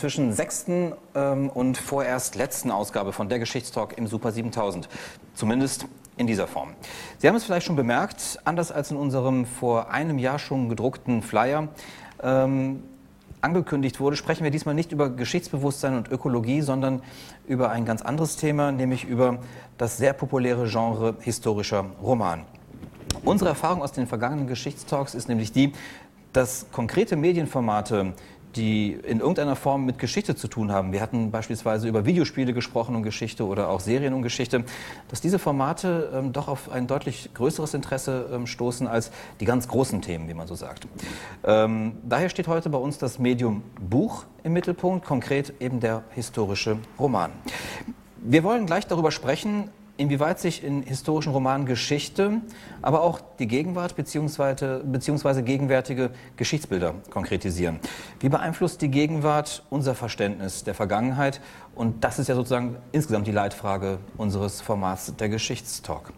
Inzwischen sechsten ähm, und vorerst letzten Ausgabe von der Geschichtstalk im Super 7000. Zumindest in dieser Form. Sie haben es vielleicht schon bemerkt, anders als in unserem vor einem Jahr schon gedruckten Flyer, ähm, angekündigt wurde, sprechen wir diesmal nicht über Geschichtsbewusstsein und Ökologie, sondern über ein ganz anderes Thema, nämlich über das sehr populäre Genre historischer Roman. Unsere Erfahrung aus den vergangenen Geschichtstalks ist nämlich die, dass konkrete Medienformate die in irgendeiner Form mit Geschichte zu tun haben. Wir hatten beispielsweise über Videospiele gesprochen und Geschichte oder auch Serien und Geschichte, dass diese Formate ähm, doch auf ein deutlich größeres Interesse ähm, stoßen als die ganz großen Themen, wie man so sagt. Ähm, daher steht heute bei uns das Medium Buch im Mittelpunkt, konkret eben der historische Roman. Wir wollen gleich darüber sprechen, inwieweit sich in historischen Romanen Geschichte, aber auch die Gegenwart bzw. beziehungsweise gegenwärtige Geschichtsbilder konkretisieren. Wie beeinflusst die Gegenwart unser Verständnis der Vergangenheit? Und das ist ja sozusagen insgesamt die Leitfrage unseres Formats der Geschichtstalk.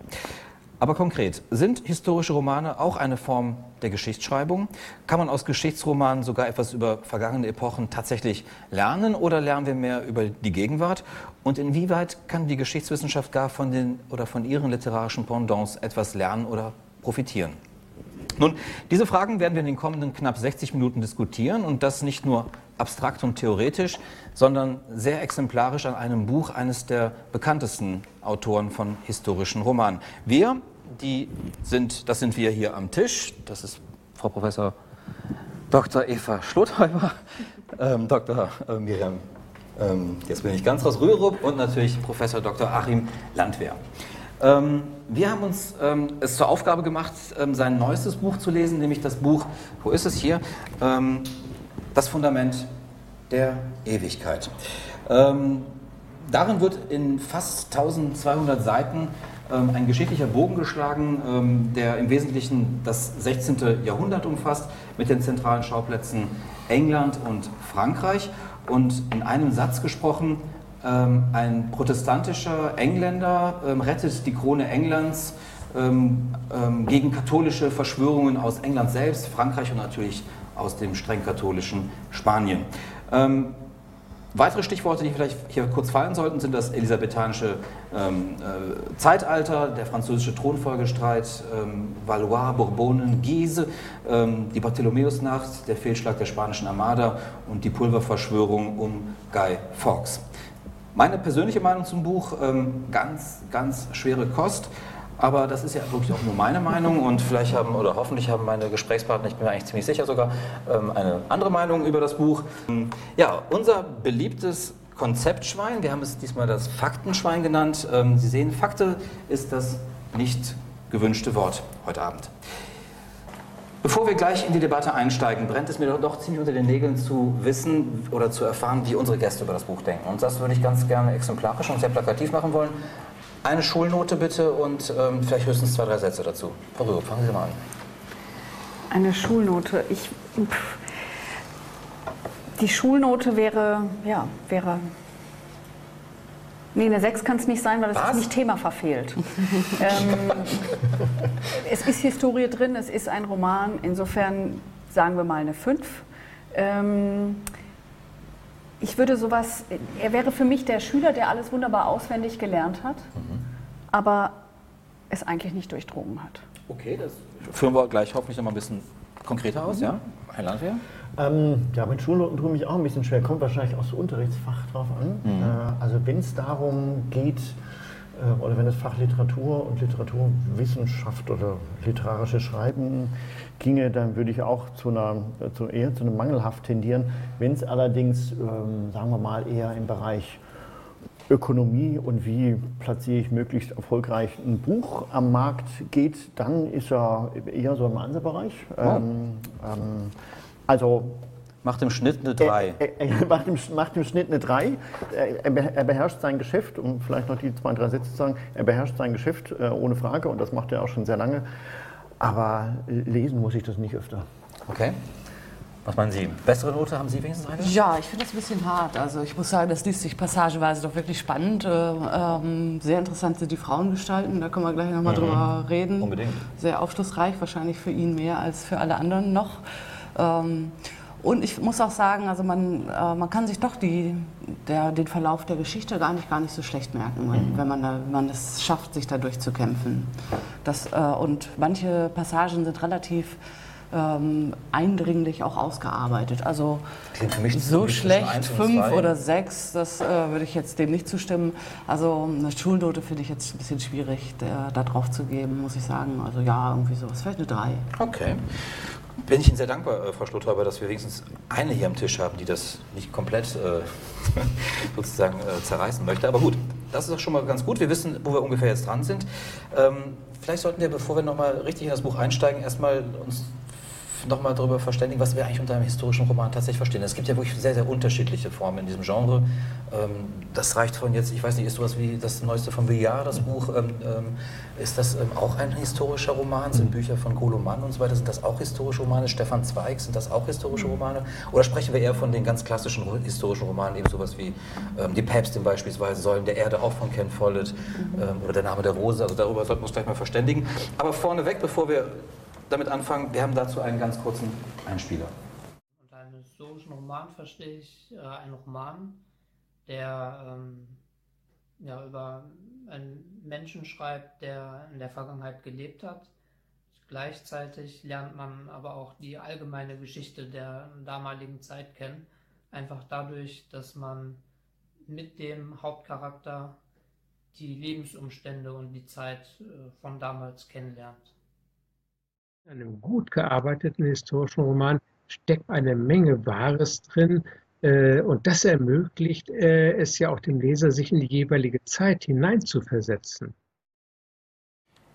Aber konkret, sind historische Romane auch eine Form der Geschichtsschreibung? Kann man aus Geschichtsromanen sogar etwas über vergangene Epochen tatsächlich lernen oder lernen wir mehr über die Gegenwart? Und inwieweit kann die Geschichtswissenschaft gar von den oder von ihren literarischen Pendants etwas lernen oder profitieren? Nun, diese Fragen werden wir in den kommenden knapp 60 Minuten diskutieren und das nicht nur abstrakt und theoretisch, sondern sehr exemplarisch an einem Buch eines der bekanntesten Autoren von historischen Romanen. Wir, die sind, das sind wir hier am Tisch. Das ist Frau Professor Dr. Eva Schlothäuber, ähm, Dr. Äh, Miriam, ähm, jetzt bin ich ganz raus, Rürup und natürlich Professor Dr. Achim Landwehr. Ähm, wir haben uns ähm, es zur Aufgabe gemacht, ähm, sein neuestes Buch zu lesen, nämlich das Buch, wo ist es hier? Ähm, das Fundament der Ewigkeit. Darin wird in fast 1200 Seiten ein geschichtlicher Bogen geschlagen, ähm, der im Wesentlichen das 16. Jahrhundert umfasst, mit den zentralen Schauplätzen England und Frankreich. Und in einem Satz gesprochen, ähm, ein protestantischer Engländer rettet die Krone Englands gegen katholische Verschwörungen aus England selbst, Frankreich und natürlich aus dem streng katholischen Spanien. Weitere Stichworte, die vielleicht hier kurz fallen sollten, sind das elisabethanische ähm, äh, Zeitalter, der französische Thronfolgestreit, ähm, Valois, Bourbonen, Guise, ähm, die Bartholomäusnacht, der Fehlschlag der spanischen Armada und die Pulververschwörung um Guy Fawkes. Meine persönliche Meinung zum Buch, ähm, ganz, ganz schwere Kost. Aber das ist ja wirklich auch nur meine Meinung und vielleicht haben oder hoffentlich haben meine Gesprächspartner, ich bin mir eigentlich ziemlich sicher sogar, ähm, eine andere Meinung über das Buch. Ja, unser beliebtes Konzeptschwein, wir haben es diesmal das Faktenschwein genannt. Ähm, Sie sehen, Fakte ist das nicht gewünschte Wort heute Abend. Bevor wir gleich in die Debatte einsteigen, brennt es mir doch ziemlich unter den Nägeln zu wissen oder zu erfahren, wie unsere Gäste über das Buch denken. Und das würde ich ganz gerne exemplarisch und sehr plakativ machen wollen. Eine Schulnote bitte und ähm, vielleicht höchstens zwei, drei Sätze dazu. Frau Rürup, fangen Sie mal an. Eine Schulnote. Ich, die Schulnote wäre, ja, wäre. Nee, eine 6 kann es nicht sein, weil das ist nicht Thema verfehlt. ähm, es ist Historie drin, es ist ein Roman, insofern sagen wir mal eine 5. Ähm, ich würde sowas, er wäre für mich der Schüler, der alles wunderbar auswendig gelernt hat, mhm. aber es eigentlich nicht durchdrungen hat. Okay, das führen wir gleich hoffentlich noch mal ein bisschen konkreter aus, mhm. ja? Herr Landwehr? Ähm, ja, mit Schulnoten tue ich mich auch ein bisschen schwer. Kommt wahrscheinlich auch so Unterrichtsfach drauf an. Mhm. Äh, also wenn es darum geht, äh, oder wenn es Fachliteratur und Literaturwissenschaft oder literarisches Schreiben ginge, dann würde ich auch zu einer, zu eher zu einem Mangelhaft tendieren. Wenn es allerdings, ähm, sagen wir mal, eher im Bereich Ökonomie und wie platziere ich möglichst erfolgreich ein Buch am Markt geht, dann ist er eher so im Einzelbereich. Oh. Ähm, ähm, also Macht im Schnitt eine 3. Er, er, er macht, im, macht, im, Schnitt eine 3. Er, beherrscht sein Geschäft, um vielleicht noch die zwei, drei Sätze zu sagen, er beherrscht sein Geschäft äh, ohne Frage und das macht er auch schon sehr lange. Aber lesen muss ich das nicht öfter. Okay. Was meinen Sie? Bessere Note haben Sie wenigstens eine? Ja, ich finde das ein bisschen hart. Also ich muss sagen, das liest sich passageweise doch wirklich spannend. Äh, ähm, sehr interessant sind die Frauengestalten, da können wir gleich nochmal mhm. drüber reden. Unbedingt. Sehr aufschlussreich, wahrscheinlich für ihn mehr als für alle anderen noch. Ähm, und ich muss auch sagen, also man, äh, man kann sich doch die, der, den Verlauf der Geschichte gar nicht, gar nicht so schlecht merken, mhm. wenn, man, da, wenn man es schafft, sich da durchzukämpfen. Das, äh, und manche Passagen sind relativ ähm, eindringlich auch ausgearbeitet. Also so schlecht, fünf oder sechs, das äh, würde ich jetzt dem nicht zustimmen. Also eine Schulnote finde ich jetzt ein bisschen schwierig, der, da drauf zu geben, muss ich sagen. Also ja, irgendwie sowas, vielleicht eine drei. Okay. Bin ich Ihnen sehr dankbar, äh, Frau Schlothaber, dass wir wenigstens eine hier am Tisch haben, die das nicht komplett äh, sozusagen äh, zerreißen möchte. Aber gut, das ist auch schon mal ganz gut. Wir wissen, wo wir ungefähr jetzt dran sind. Ähm, vielleicht sollten wir, bevor wir nochmal richtig in das Buch einsteigen, erstmal uns nochmal darüber verständigen, was wir eigentlich unter einem historischen Roman tatsächlich verstehen. Es gibt ja wirklich sehr, sehr unterschiedliche Formen in diesem Genre. Ähm, das reicht von jetzt, ich weiß nicht, ist sowas wie das Neueste von Villard, das Buch, ähm, ähm, ist das auch ein historischer Roman? Sind Bücher von Goloman und so weiter, sind das auch historische Romane? Stefan Zweig, sind das auch historische Romane? Oder sprechen wir eher von den ganz klassischen historischen Romanen, eben sowas wie Die Päpstin beispielsweise, Säulen der Erde, auch von Ken Follett, oder Der Name der Rose, also darüber sollten wir uns gleich mal verständigen. Aber vorneweg, bevor wir damit anfangen. Wir haben dazu einen ganz kurzen Einspieler. Unter einem historischen Roman verstehe ich äh, einen Roman, der ähm, ja, über einen Menschen schreibt, der in der Vergangenheit gelebt hat. Gleichzeitig lernt man aber auch die allgemeine Geschichte der damaligen Zeit kennen, einfach dadurch, dass man mit dem Hauptcharakter die Lebensumstände und die Zeit äh, von damals kennenlernt. In einem gut gearbeiteten historischen Roman steckt eine Menge Wahres drin. Äh, und das ermöglicht äh, es ja auch dem Leser, sich in die jeweilige Zeit hineinzuversetzen.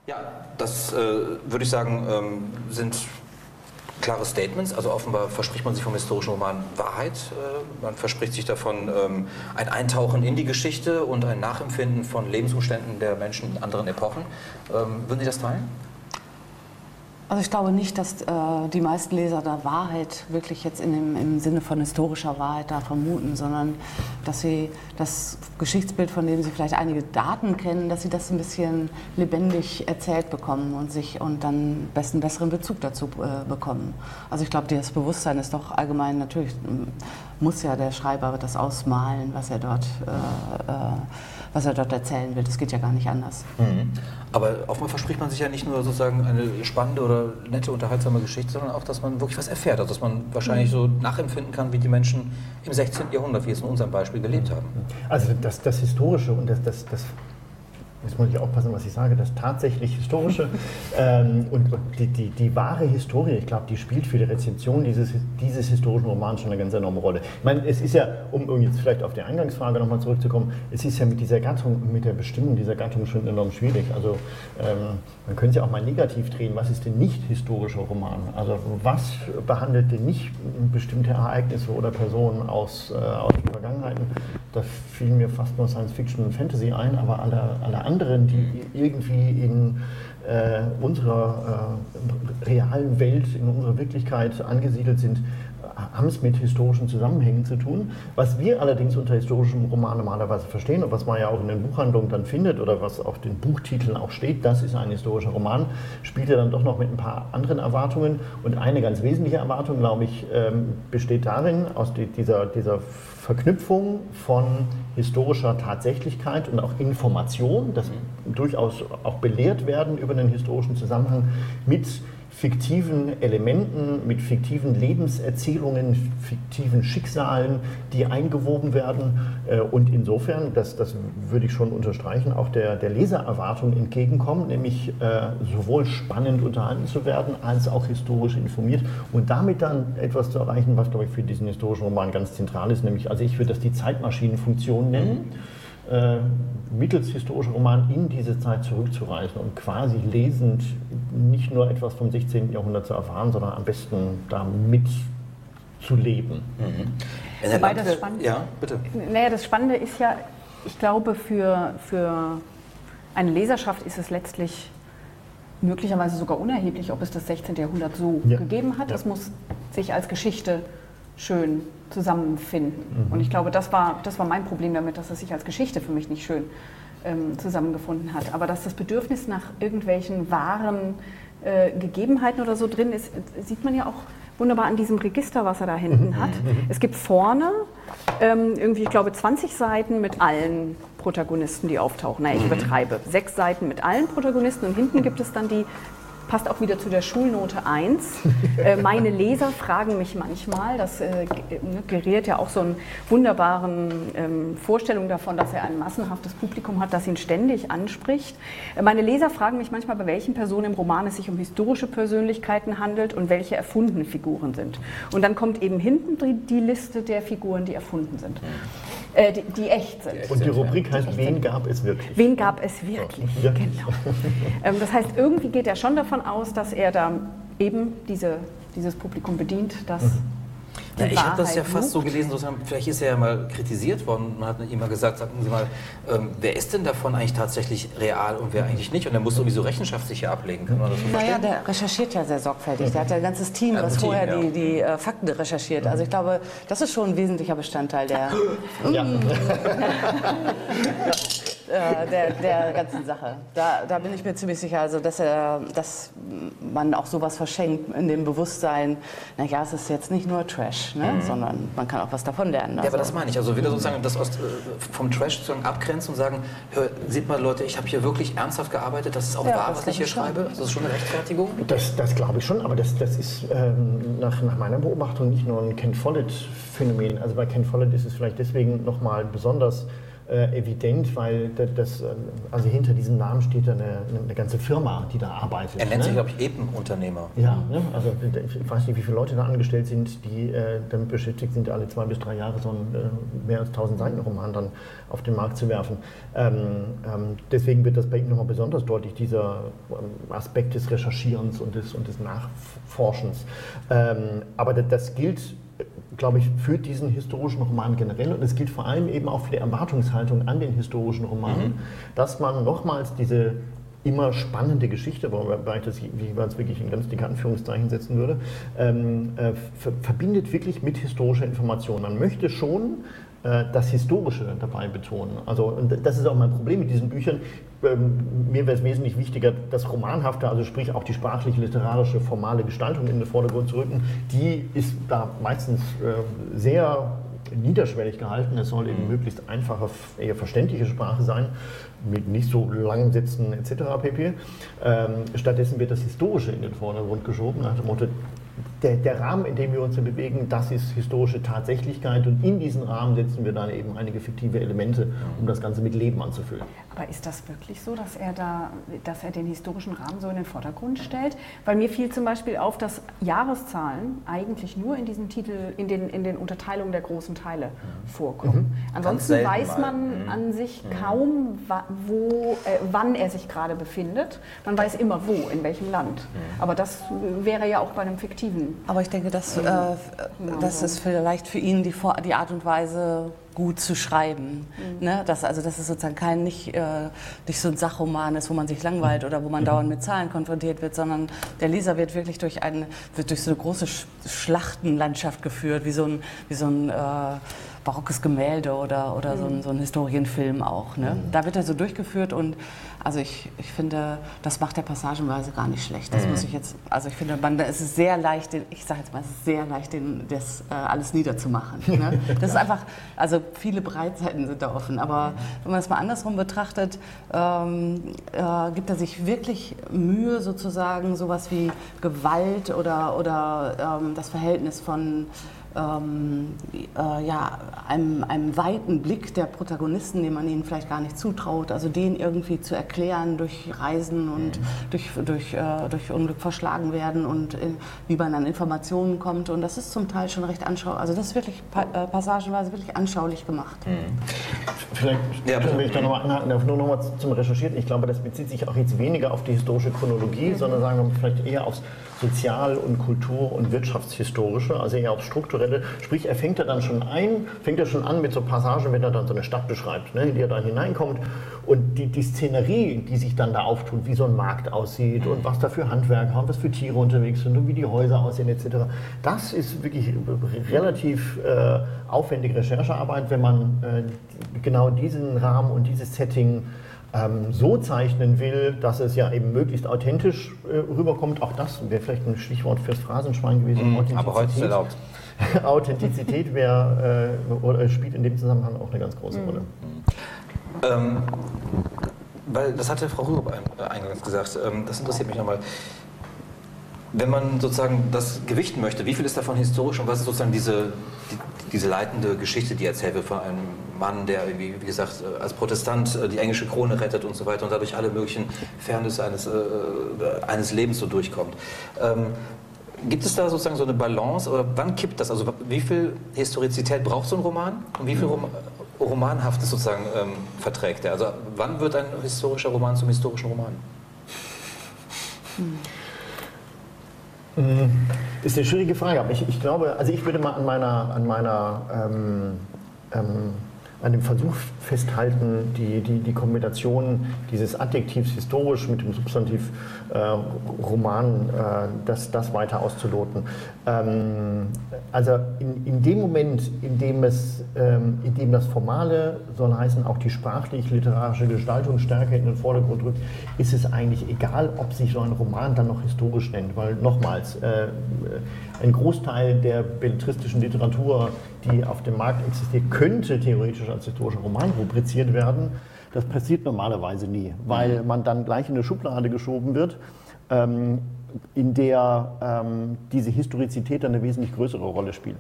Ja, das äh, würde ich sagen, ähm, sind klare Statements. Also offenbar verspricht man sich vom historischen Roman Wahrheit. Man verspricht sich davon ähm, ein Eintauchen in die Geschichte und ein Nachempfinden von Lebensumständen der Menschen in anderen Epochen. Ähm, würden Sie das teilen? Also ich glaube nicht, dass äh, die meisten Leser da Wahrheit wirklich jetzt in dem, im Sinne von historischer Wahrheit da vermuten, sondern dass sie das Geschichtsbild, von dem sie vielleicht einige Daten kennen, dass sie das ein bisschen lebendig erzählt bekommen und sich und dann besten besseren Bezug dazu äh, bekommen. Also ich glaube, das Bewusstsein ist doch allgemein natürlich muss ja der Schreiber das ausmalen, was er dort äh, äh was er dort erzählen will. Das geht ja gar nicht anders. Mhm. Aber offenbar verspricht man sich ja nicht nur sozusagen eine spannende oder nette, unterhaltsame Geschichte, sondern auch, dass man wirklich was erfährt, also dass man wahrscheinlich so nachempfinden kann, wie die Menschen im 16. Jahrhundert, wie es in unserem Beispiel gelebt haben. Also das, das Historische und das, das, das jetzt muss ich aufpassen, was ich sage, das tatsächlich Historische ähm, und, und die, die, die, wahre Historie, ich glaube, die spielt für die Rezension dieses, dieses historischen Romans schon eine ganz enorme Rolle. Ich meine, es ist ja, um jetzt vielleicht auf die Eingangsfrage nochmal zurückzukommen, es ist ja mit dieser Gattung, mit der Bestimmung dieser Gattung schon enorm schwierig. Also ähm, man könnte es ja auch mal negativ drehen, was ist denn nicht historischer Roman? Also was behandelt denn nicht bestimmte Ereignisse oder Personen aus, äh, aus den Vergangenheiten? Da fielen mir fast nur Science Fiction und Fantasy ein, aber alle, alle anderen, die irgendwie in äh, unserer äh, realen Welt, in unserer Wirklichkeit angesiedelt sind, haben es mit historischen Zusammenhängen zu tun. Was wir allerdings unter historischem Roman normalerweise verstehen und was man ja auch in den Buchhandlungen dann findet oder was auf den Buchtiteln auch steht, das ist ein historischer Roman, spielt ja dann doch noch mit ein paar anderen Erwartungen. Und eine ganz wesentliche Erwartung, glaube ich, ähm, besteht darin, aus dieser, dieser Verknüpfung von historischer Tatsächlichkeit und auch Information, dass durchaus auch belehrt werden über den historischen Zusammenhang mit fiktiven Elementen, mit fiktiven Lebenserzählungen, fiktiven Schicksalen, die eingewoben werden. Äh, und insofern, das, das würde ich schon unterstreichen, auch der, der Lesererwartung entgegenkommen, nämlich äh, sowohl spannend unterhalten zu werden, als auch historisch informiert und damit dann etwas zu erreichen, was, glaube ich, für diesen historischen Roman ganz zentral ist, nämlich, also ich würde das die Zeitmaschinenfunktion nennen. Mhm mittels historischen Roman in diese Zeit zurückzureisen und quasi lesend nicht nur etwas vom 16. Jahrhundert zu erfahren, sondern am besten da mitzuleben. Mhm. Wobei das Spannende, ja, bitte. Naja, das Spannende ist ja, ich glaube, für, für eine Leserschaft ist es letztlich möglicherweise sogar unerheblich, ob es das 16. Jahrhundert so ja. gegeben hat. Es muss sich als Geschichte schön zusammenfinden. Mhm. Und ich glaube, das war, das war mein Problem damit, dass es sich als Geschichte für mich nicht schön ähm, zusammengefunden hat. Aber dass das Bedürfnis nach irgendwelchen wahren äh, Gegebenheiten oder so drin ist, sieht man ja auch wunderbar an diesem Register, was er da hinten mhm. hat. Mhm. Es gibt vorne ähm, irgendwie, ich glaube, 20 Seiten mit allen Protagonisten, die auftauchen. Na, ich mhm. übertreibe. Sechs Seiten mit allen Protagonisten und hinten gibt es dann die passt auch wieder zu der Schulnote 1. äh, meine Leser fragen mich manchmal, das äh, ne, geriert ja auch so einen wunderbaren ähm, Vorstellung davon, dass er ein massenhaftes Publikum hat, das ihn ständig anspricht. Äh, meine Leser fragen mich manchmal, bei welchen Personen im Roman es sich um historische Persönlichkeiten handelt und welche erfundene Figuren sind. Und dann kommt eben hinten die, die Liste der Figuren, die erfunden sind. Äh, die, die, echt sind. Und die Rubrik heißt, wen gab es wirklich? Wen gab es wirklich, ja. genau. ähm, das heißt, irgendwie geht er schon davon aus, dass er da eben diese, dieses Publikum bedient, das mhm. Ja, ich habe das ja fast so gelesen, sozusagen, vielleicht ist er ja mal kritisiert worden. Man hat ihm mal gesagt, sagen Sie mal, ähm, wer ist denn davon eigentlich tatsächlich real und wer eigentlich nicht? Und er muss sowieso Rechenschaft sicher ablegen. Kann man das so naja, der recherchiert ja sehr sorgfältig. Der hat ja ein ganzes Team, ja, was Team, vorher ja. die, die äh, Fakten recherchiert. Also ich glaube, das ist schon ein wesentlicher Bestandteil der... Ja. Äh, der, der ganzen Sache. Da, da bin ich mir ziemlich sicher, also dass, er, dass man auch sowas verschenkt in dem Bewusstsein, naja, es ist jetzt nicht nur Trash, ne? Mhm. sondern man kann auch was davon lernen. Also. Ja, aber das meine ich. Also wieder sozusagen das aus, äh, vom Trash sozusagen abgrenzen und sagen, hör, seht mal Leute, ich habe hier wirklich ernsthaft gearbeitet, das ist auch ja, wahr, was ich hier schreibe. Das ist schon eine Rechtfertigung. Das, das glaube ich schon, aber das, das ist ähm, nach, nach meiner Beobachtung nicht nur ein Ken Follett-Phänomen. Also bei Ken Follett ist es vielleicht deswegen nochmal besonders äh, evident, weil das, äh, also hinter diesem Namen steht eine, eine ganze Firma, die da arbeitet. Er nennt ne? sich, glaube ich, Epen-Unternehmer. Ja, ne? also ich weiß nicht, wie viele Leute da angestellt sind, die äh, damit beschäftigt sind, alle zwei bis drei Jahre so einen äh, mehr als 1000 Seiten Roman dann auf den Markt zu werfen. Ähm, ähm, deswegen wird das bei ihm nochmal besonders deutlich, dieser ähm, Aspekt des Recherchierens und des, und des Nachforschens. Ähm, aber das, das gilt glaube ich, für diesen historischen Roman generell. Und es gilt vor allem eben auch für die Erwartungshaltung an den historischen Roman, mhm. dass man nochmals diese immer spannende Geschichte, wobei ich das jeweils wirklich in ganz dicke Anführungszeichen setzen würde, ähm, äh, verbindet wirklich mit historischer Information. Man möchte schon äh, das Historische dabei betonen. Also, und das ist auch mein Problem mit diesen Büchern. Ähm, mir wäre es wesentlich wichtiger, das Romanhafte, also sprich auch die sprachliche, literarische, formale Gestaltung in den Vordergrund zu rücken. Die ist da meistens äh, sehr niederschwellig gehalten. Es soll eben mhm. möglichst einfache, eher verständliche Sprache sein, mit nicht so langen Sätzen etc. pp. Ähm, stattdessen wird das Historische in den Vordergrund geschoben, nach dem Motto, der, der, Rahmen, in dem wir uns bewegen, das ist historische Tatsächlichkeit und in diesen Rahmen setzen wir dann eben einige fiktive Elemente, um das Ganze mit Leben anzufüllen. Aber ist das wirklich so, dass er da, dass er den historischen Rahmen so in den Vordergrund stellt? Weil mir fiel zum Beispiel auf, dass Jahreszahlen eigentlich nur in diesem Titel, in den, in den Unterteilungen der großen Teile mhm. vorkommen. Mhm. Ansonsten weiß man mhm. an sich mhm. kaum, wo, äh, wann er sich gerade befindet. Man weiß immer wo, in welchem Land. Mhm. Aber das wäre ja auch bei einem fiktiven. Aber ich denke, dass, äh, das ist vielleicht für ihn die, die Art und Weise, gut zu schreiben. Mhm. Ne? Das, also, dass es sozusagen kein, nicht, äh, nicht so ein Sachroman ist, wo man sich langweilt oder wo man mhm. dauernd mit Zahlen konfrontiert wird, sondern der Leser wird wirklich durch, ein, wird durch so eine große Schlachtenlandschaft geführt, wie so ein, wie so ein äh, barockes Gemälde oder, oder mhm. so, ein, so ein Historienfilm auch. Ne? Mhm. Da wird er so durchgeführt und also ich, ich finde, das macht der passagenweise gar nicht schlecht. Das mhm. muss ich jetzt, also ich finde, man, es ist sehr leicht, ich sage jetzt mal, es ist sehr leicht, den, das äh, alles niederzumachen. Ne? Das ist einfach, also viele Breitseiten sind da offen. Aber wenn man es mal andersrum betrachtet, ähm, äh, gibt er sich wirklich Mühe, sozusagen sowas wie Gewalt oder, oder ähm, das Verhältnis von ähm, äh, ja, einem, einem weiten Blick der Protagonisten, den man ihnen vielleicht gar nicht zutraut, also den irgendwie zu erklären durch Reisen und mhm. durch, durch, äh, durch Unglück verschlagen werden und in, wie man an Informationen kommt. Und das ist zum Teil schon recht anschaulich, also das ist wirklich äh, passagenweise wirklich anschaulich gemacht. Mhm. Vielleicht ja, wenn ich da nochmal anhaken darf, nur nochmal zum Recherchieren. Ich glaube, das bezieht sich auch jetzt weniger auf die historische Chronologie, mhm. sondern sagen wir vielleicht eher aufs Sozial- und Kultur- und Wirtschaftshistorische, also eher aufs Strukturelle. Sprich, er fängt ja dann schon ein, fängt er schon an mit so Passagen, wenn er dann so eine Stadt beschreibt, ne, in die er dann hineinkommt. Und die, die Szenerie, die sich dann da auftut, wie so ein Markt aussieht und was da für Handwerker und was für Tiere unterwegs sind und wie die Häuser aussehen etc., das ist wirklich relativ äh, aufwendige Recherchearbeit, wenn man äh, genau diesen Rahmen und dieses Setting ähm, so zeichnen will, dass es ja eben möglichst authentisch äh, rüberkommt. Auch das wäre vielleicht ein Stichwort fürs Phrasenschwein gewesen. Mm, aber heute ist erlaubt. Authentizität wäre äh, spielt in dem Zusammenhang auch eine ganz große Rolle. Mhm. Ähm, weil das hatte Frau Rürup äh, eingangs gesagt, ähm, das interessiert mich nochmal. Wenn man sozusagen das gewichten möchte, wie viel ist davon historisch und was ist sozusagen diese, die, diese leitende Geschichte, die erzählt wird von einem Mann, der, wie, wie gesagt, äh, als Protestant äh, die englische Krone rettet und so weiter und dadurch alle möglichen Fairnisse eines, äh, eines Lebens so durchkommt. Ähm, gibt es da sozusagen so eine Balance oder wann kippt das? Also wie viel Historizität braucht so ein Roman und wie viel Rom Romanhaftes sozusagen ähm, verträgt er? Also wann wird ein historischer Roman zum historischen Roman? Hm. Ist eine schwierige Frage, aber ich, ich glaube, also ich würde mal an meiner, an meiner ähm, ähm, an dem Versuch festhalten, die, die, die Kombination dieses Adjektivs historisch mit dem Substantiv äh, Roman, äh, das, das weiter auszuloten. Ähm, also in, in dem Moment, in dem, es, ähm, in dem das Formale, soll heißen auch die sprachlich-literarische Gestaltungsstärke in den Vordergrund rückt, ist es eigentlich egal, ob sich so ein Roman dann noch historisch nennt, weil nochmals, äh, ein Großteil der belletristischen Literatur, die auf dem Markt existiert, könnte theoretisch als historischer Roman rubriziert werden. Das passiert normalerweise nie, weil man dann gleich in eine Schublade geschoben wird. Ähm, in der ähm, diese Historizität eine wesentlich größere Rolle spielt.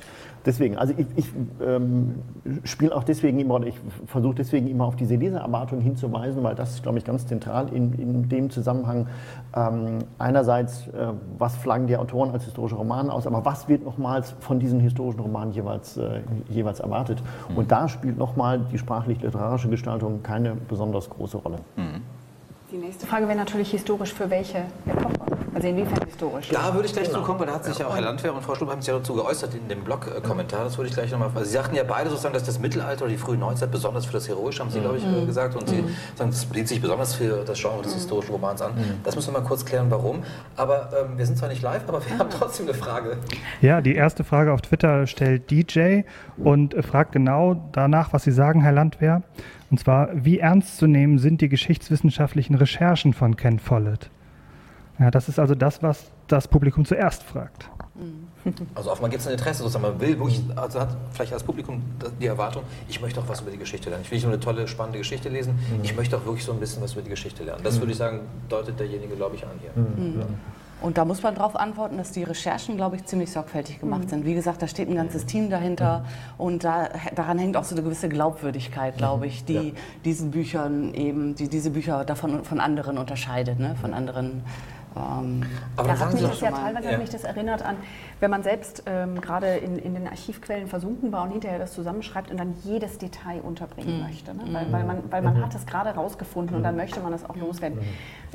Deswegen, also ich, ich ähm, spiele auch deswegen immer, oder ich versuche deswegen immer auf diese Lesererwartung hinzuweisen, weil das ist, glaube ich, ganz zentral in, in dem Zusammenhang. Ähm, einerseits, äh, was flaggen die Autoren als historische Romane aus, aber was wird nochmals von diesen historischen Romanen jeweils, äh, jeweils erwartet? Mhm. Und da spielt nochmal die sprachlich-literarische Gestaltung keine besonders große Rolle. Mhm. Die nächste Frage wäre natürlich historisch für welche Epoche? Also inwiefern historisch? Da würde ich gleich genau. zu kommen, weil da hat sich ja auch Herr Landwehr und Frau Stub haben sich ja dazu geäußert in dem Blog-Kommentar. Das würde ich gleich nochmal. Also Sie sagten ja beide sozusagen, dass das Mittelalter oder die frühe Neuzeit besonders für das Heroische, haben Sie, glaube ich, mhm. gesagt. Und Sie mhm. sagen, das bedient sich besonders für das Genre des mhm. historischen Romans an. Mhm. Das müssen wir mal kurz klären, warum. Aber ähm, wir sind zwar nicht live, aber wir haben trotzdem eine Frage. Ja, die erste Frage auf Twitter stellt DJ und fragt genau danach, was Sie sagen, Herr Landwehr. Und zwar, wie ernst zu nehmen sind die geschichtswissenschaftlichen Recherchen von Ken Follett? Ja, das ist also das, was das Publikum zuerst fragt. Also offenbar gibt es ein Interesse, sozusagen. man will wirklich, also hat vielleicht als Publikum die Erwartung, ich möchte auch was über die Geschichte lernen. Ich will nicht nur eine tolle, spannende Geschichte lesen, mhm. ich möchte auch wirklich so ein bisschen was über die Geschichte lernen. Das mhm. würde ich sagen, deutet derjenige, glaube ich, an hier. Mhm. Und da muss man darauf antworten, dass die Recherchen, glaube ich, ziemlich sorgfältig gemacht mhm. sind. Wie gesagt, da steht ein ganzes Team dahinter mhm. und da, daran hängt auch so eine gewisse Glaubwürdigkeit, glaube ich, die ja. diesen Büchern eben, die diese Bücher davon von anderen unterscheidet, ne? von anderen ähm, Aber da hat mich das ja teilweise ja. mich das erinnert an, wenn man selbst ähm, gerade in, in den Archivquellen versunken war und hinterher das zusammenschreibt und dann jedes Detail unterbringen mhm. möchte. Ne? Weil, weil man, weil man mhm. hat es gerade rausgefunden und dann mhm. möchte man es auch loswerden. Mhm.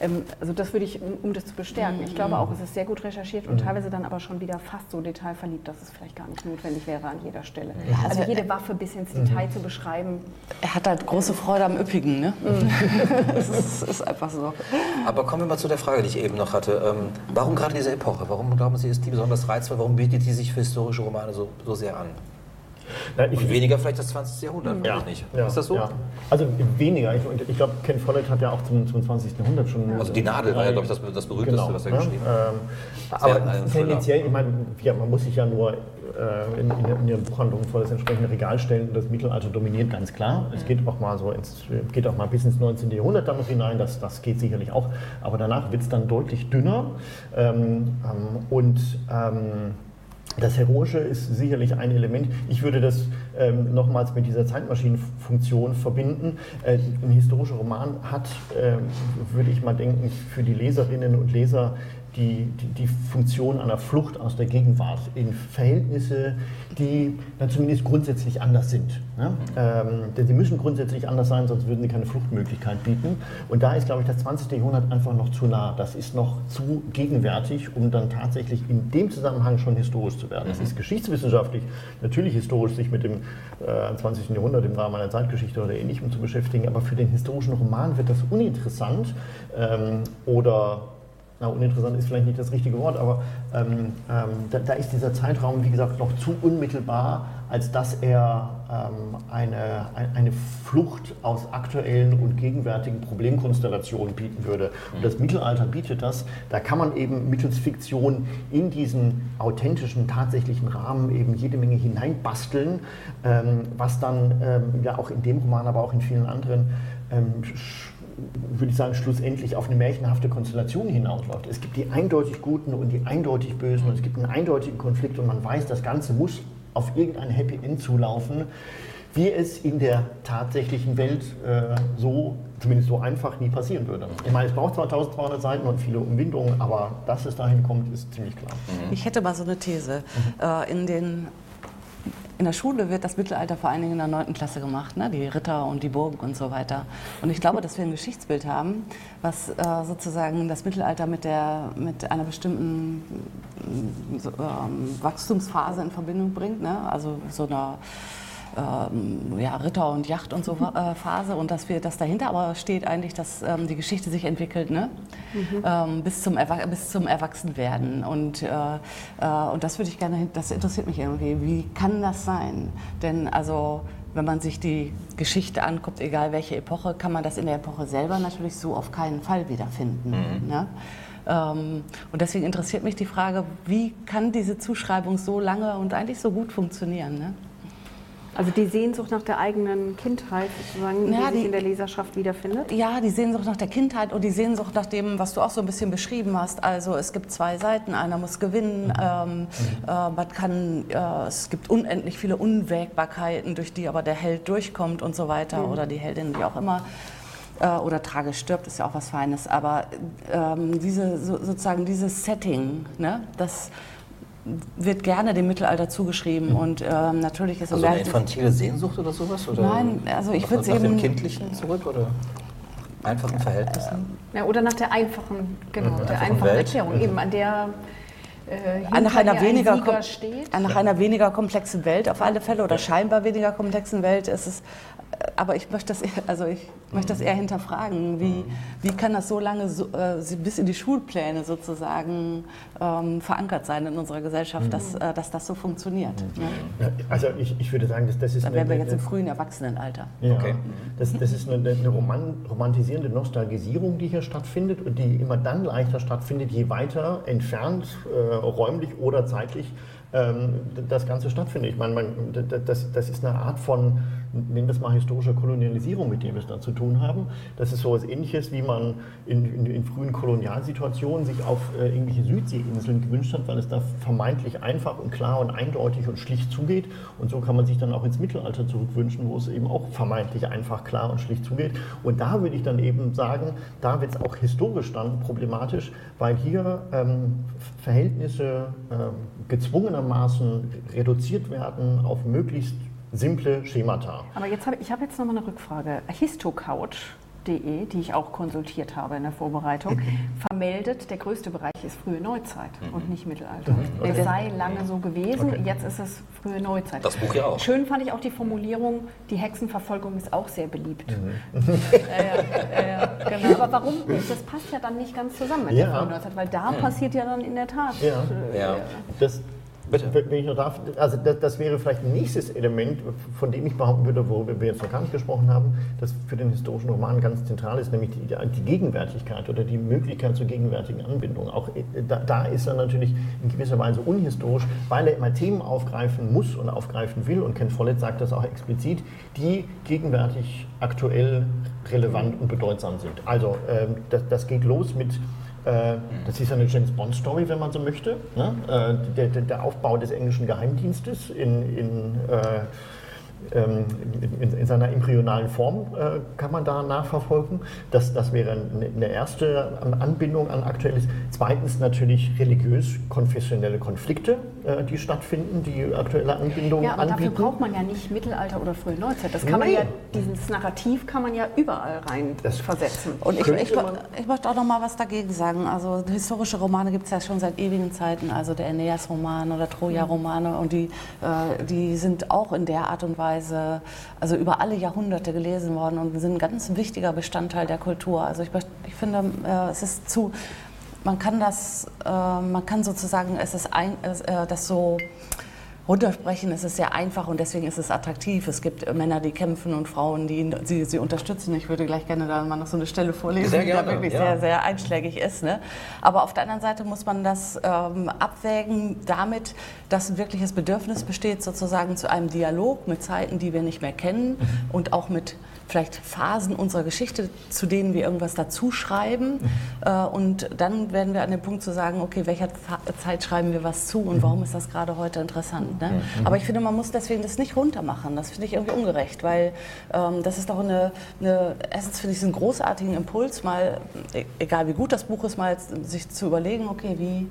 Ähm, also das würde ich, um, um, das zu bestärken. Ich glaube auch, es ist sehr gut recherchiert und teilweise dann aber schon wieder fast so detailverliebt, dass es vielleicht gar nicht notwendig wäre an jeder Stelle. Also, also jede Waffe bis ins Detail zu beschreiben. Er hat halt große Freude am Üppigen. Ne? das ist, ist einfach so. Aber kommen wir mal zu der Frage, die ich eben noch hatte. Ähm, warum gerade diese Epoche? Warum glauben Sie, ist die besonders reizvoll? Warum bietet die sich für historische Romane so, so sehr an? Na, ich- Und weniger vielleicht das 20. Jahrhundert, Ja, nicht. ja, ist das so? Ja. Also weniger. Ich, ich glaube, Ken Follett hat ja auch zum, zum 20. Jahrhundert schon. Also die Nadel war ja, glaube ich, das, das berühmteste, Genau, was er ne? geschrieben hat. Ähm, aber tendenziell, ich meine, ja, man muss sich ja nur äh, in, in, der- in der Buchhandlung vor das entsprechende Regal stellen das Mittelalter dominiert ganz klar. Es geht auch mal so ins, geht auch mal bis ins 19. Jahrhundert dann noch hinein, das, das geht sicherlich auch. Aber danach wird es dann deutlich dünner. Ähm, ähm, und ähm, das Heroische ist sicherlich ein Element. Ich würde das ähm, nochmals mit dieser Zeitmaschinenfunktion verbinden. Äh, ein historischer Roman hat, ähm, würde ich mal denken, für die Leserinnen und Leser die, die, die Funktion einer Flucht aus der Gegenwart in Verhältnisse, die dann zumindest grundsätzlich anders sind. Ne? Ähm, denn sie müssen grundsätzlich anders sein, sonst würden sie keine Fluchtmöglichkeit bieten. Und da ist, glaube ich, das 20. Jahrhundert einfach noch zu nah. Das ist noch zu gegenwärtig, um dann tatsächlich in dem Zusammenhang schon historisch zu werden. Es ist geschichtswissenschaftlich natürlich historisch, sich mit dem äh, 20. Jahrhundert im Rahmen einer Zeitgeschichte oder Ähnlichem zu beschäftigen, aber für den historischen Roman wird das uninteressant ähm, oder na, uninteressant ist vielleicht nicht das richtige Wort, aber ähm, ähm, da, da ist dieser Zeitraum, wie gesagt, noch zu unmittelbar, als dass er ähm, eine, ein- eine Flucht aus aktuellen und gegenwärtigen Problemkonstellationen bieten würde. Und das Mittelalter bietet das. Da kann man eben mittels Fiktion in diesen authentischen, tatsächlichen Rahmen eben jede Menge hineinbasteln, ähm, was dann ähm, ja auch in dem Roman, aber auch in vielen anderen ähm, würde ich sagen, schlussendlich auf eine märchenhafte Konstellation hinausläuft. Es gibt die eindeutig Guten und die eindeutig Bösen und es gibt einen eindeutigen Konflikt und man weiß, das Ganze muss auf irgendein Happy End zulaufen, wie es in der tatsächlichen Welt äh, so, zumindest so einfach, nie passieren würde. Ich meine, es braucht zwar 1200 Seiten und viele Umwindungen, aber dass es dahin kommt, ist ziemlich klar. Ich hätte mal so eine These. Äh, in, den, in der Schule wird das Mittelalter vor allen Dingen in der 9. Klasse gemacht, ne? die Ritter und die Burg und so weiter. Und ich glaube, dass wir ein Geschichtsbild haben, was äh, sozusagen das Mittelalter mit, der, mit einer bestimmten mm, so, ähm, Wachstumsphase in Verbindung bringt. Ne? Also so einer ähm, ja, Ritter und Yacht und so äh, Phase und dass wir, dass dahinter aber steht eigentlich, dass ähm, die Geschichte sich entwickelt, ne? ähm, bis zum Erwa bis zum Erwachsenwerden und äh, äh, und das würde ich gerne, das interessiert mich irgendwie. Wie kann das sein? Denn also wenn man sich die Geschichte anguckt, egal welche Epoche, kann man das in der Epoche selber natürlich so auf keinen Fall wiederfinden. Ne? Ähm, und deswegen interessiert mich die Frage, wie kann diese Zuschreibung so lange und eigentlich so gut funktionieren? Ne? Also die Sehnsucht nach der eigenen Kindheit sozusagen, Ja, die sich die- in der Leserschaft wiederfindet. Ja, die Sehnsucht nach der Kindheit und die Sehnsucht nach dem, was du auch so ein bisschen beschrieben hast. Also es gibt zwei Seiten, einer muss gewinnen, ähm, äh, man kann, äh, es gibt unendlich viele Unwägbarkeiten, durch die aber der Held durchkommt und so weiter oder die Heldin, wie auch immer. Äh, oder tragisch stirbt, ist ja auch was Feines. Aber ähm, diese, so, sozusagen dieses Setting, ne, das wird gerne dem Mittelalter zugeschrieben und ähm, natürlich ist Also eine infantile Sehnsucht oder sowas? Oder Nein, also ich nach- würd's nach dem eben- Kindlichen zurück oder einfachen Verhältnissen? Ja, oder nach der einfachen, genau, der einfachen einfachen Welt. Erklärung, eben an der äh, nach einer, weniger ein steht. nach einer weniger komplexen Welt auf alle Fälle oder scheinbar weniger komplexen Welt ist es. Aber ich möchte das, eher- also ich möchte das eher hinterfragen. Wie, wie kann das so lange so, äh, bis in die Schulpläne sozusagen ähm, verankert sein in unserer Gesellschaft, dass, äh, dass das so funktioniert? Ne? Ja, Also ich, ich würde sagen, dass das ist Da eine- wären wir jetzt im frühen Erwachsenenalter. Ja, Okay. das, das ist eine, eine roman, romantisierende Nostalgisierung, die hier stattfindet und die immer dann leichter stattfindet, je weiter entfernt, äh, räumlich oder zeitlich das Ganze stattfindet. Ich meine, das, das ist eine Art von, nennen wir es mal historischer Kolonialisierung, mit dem wir es da zu tun haben. Das ist so etwas Ähnliches, wie man in, in, in frühen Kolonialsituationen sich auf äh, irgendwelche Südseeinseln gewünscht hat, weil es da vermeintlich einfach und klar und eindeutig und schlicht zugeht. Und so kann man sich dann auch ins Mittelalter zurückwünschen, wo es eben auch vermeintlich einfach, klar und schlicht zugeht. Und da würde ich dann eben sagen, da wird es auch historisch dann problematisch, weil hier ähm, Verhältnisse ähm, gezwungenermaßen reduziert werden auf möglichst simple Schemata. Aber jetzt habe ich habe jetzt noch mal eine Rückfrage. Histocouch.de, die ich auch konsultiert habe in der Vorbereitung, vermeldet, der größte Bereich ist frühe Neuzeit und nicht Mittelalter. Es sei lange so gewesen, Okay. jetzt ist es frühe Neuzeit. Das Buch ja auch. Schön fand ich auch die Formulierung, die Hexenverfolgung ist auch sehr beliebt. ja, ja, genau. Aber warum? Das passt ja dann nicht ganz zusammen mit Ja. der frühen Neuzeit, weil da passiert ja dann in der Tat. Ja. äh, Ja. Das, Bitte. Wenn ich noch darf, also das, das, wäre vielleicht ein nächstes Element, von dem ich behaupten würde, worüber wir jetzt noch gar nicht gesprochen haben, das für den historischen Roman ganz zentral ist, nämlich die, die Gegenwärtigkeit oder die Möglichkeit zur gegenwärtigen Anbindung. Auch äh, da, da, ist er natürlich in gewisser Weise unhistorisch, weil er immer Themen aufgreifen muss und aufgreifen will, und Ken Follett sagt das auch explizit, die gegenwärtig aktuell relevant und bedeutsam sind. Also ähm, das, das geht los mit das ist eine James Bond-Story, wenn man so möchte. Ne? Äh, der, der, Aufbau des englischen Geheimdienstes in, in äh, ähm, in, in, seiner embryonalen Form äh, kann man da nachverfolgen. Das, das wäre eine erste Anbindung an Aktuelles. Zweitens natürlich religiös-konfessionelle Konflikte, äh, die stattfinden, die aktuelle Anbindung Ja, aber anbieten. dafür braucht man ja nicht Mittelalter oder frühe Neuzeit. Das kann nee. man ja, dieses Narrativ kann man ja überall rein das versetzen. Und ich, ich, ich, möchte auch noch mal was dagegen sagen. Also historische Romane gibt es ja schon seit ewigen Zeiten, also der Aeneas-Roman oder Troja-Romane und die, äh, die sind auch in der Art und Weise Weise, also über alle Jahrhunderte gelesen worden und sind ein ganz wichtiger Bestandteil der Kultur. Also ich, ich finde, äh, es ist zu, man kann das, äh, man kann sozusagen, es ist ein, äh, das so runtersprechen ist es sehr einfach und deswegen ist es attraktiv. Es gibt Männer, die kämpfen und Frauen, die sie, sie unterstützen. Ich würde gleich gerne da mal noch so eine Stelle vorlesen, gerne, die da wirklich ja. sehr, sehr einschlägig ist. Ne? Aber auf der anderen Seite muss man das ähm, abwägen damit, dass ein wirkliches Bedürfnis besteht, sozusagen zu einem Dialog mit Zeiten, die wir nicht mehr kennen mhm. und auch mit vielleicht Phasen unserer Geschichte, zu denen wir irgendwas dazu schreiben. Mhm. Äh, und dann werden wir an dem Punkt zu sagen, okay, welcher Zeit schreiben wir was zu und mhm. warum ist das gerade heute interessant. Ne? Mhm. Aber ich finde, man muss deswegen das nicht runtermachen. Das finde ich irgendwie ungerecht, weil ähm, das ist doch eine, eine erstens finde ich einen großartigen Impuls, mal, e-, egal wie gut das Buch ist, mal sich zu überlegen, okay, wie,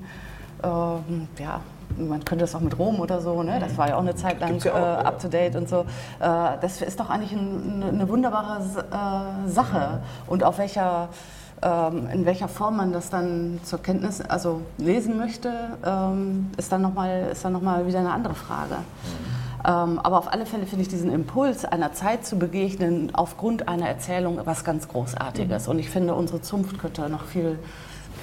ähm, ja, man könnte das auch mit Rom oder so, ne? das war ja auch eine Zeit lang ja äh, up to date und so. Äh, das ist doch eigentlich ein, eine wunderbare äh, Sache. Und auf welcher, ähm, in welcher Form man das dann zur Kenntnis, also lesen möchte, ähm, ist dann nochmal noch wieder eine andere Frage. Ähm, aber auf alle Fälle finde ich diesen Impuls, einer Zeit zu begegnen, aufgrund einer Erzählung was ganz Großartiges. Mhm. Und ich finde, unsere Zunft könnte noch viel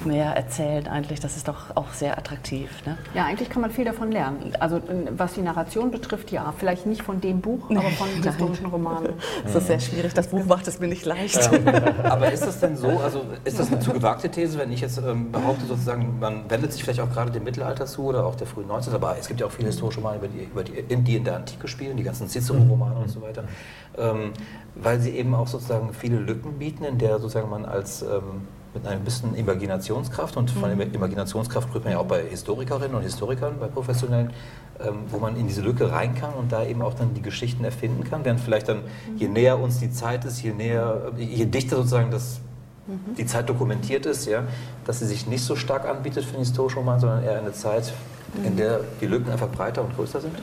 mehr erzählt eigentlich. Das ist doch auch sehr attraktiv. Ne? Ja, eigentlich kann man viel davon lernen. Also was die Narration betrifft, ja. Vielleicht nicht von dem Buch, aber von historischen Romanen. Das ist sehr schwierig. Das Buch macht es mir nicht leicht. aber ist das denn so, also ist das eine zu gewagte These, wenn ich jetzt ähm, behaupte, sozusagen, man wendet sich vielleicht auch gerade dem Mittelalter zu oder auch der frühen 19. Aber es gibt ja auch viele historische Romane, über die, über die, die in der Antike spielen, die ganzen Cicero-Romane und so weiter. Ähm, weil sie eben auch sozusagen viele Lücken bieten, in der sozusagen man als ähm, mit einer bisschen Imaginationskraft und von mhm. Imaginationskraft spricht man ja auch bei Historikerinnen und Historikern, bei Professionellen, ähm, wo man in diese Lücke rein kann und da eben auch dann die Geschichten erfinden kann, während vielleicht dann, je mhm. näher uns die Zeit ist, je näher, je dichter sozusagen das, mhm. die Zeit dokumentiert ist, ja, dass sie sich nicht so stark anbietet für den historischen Roman, sondern eher eine Zeit, in der die Lücken einfach breiter und größer sind.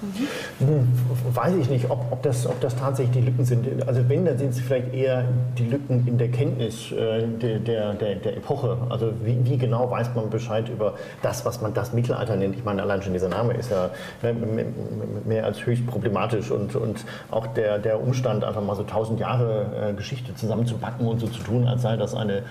Mhm. Weiß ich nicht, ob, ob, das, ob das tatsächlich die Lücken sind. Also wenn, dann sind es vielleicht eher die Lücken in der Kenntnis äh, der, der, der, Epoche. Also wie, wie, genau weiß man Bescheid über das, was man das Mittelalter nennt. Ich meine, allein schon dieser Name ist ja ne, mehr als höchst problematisch. Und, und auch der, der Umstand, einfach mal so tausend Jahre äh, Geschichte zusammenzupacken und so zu tun, als sei das eine,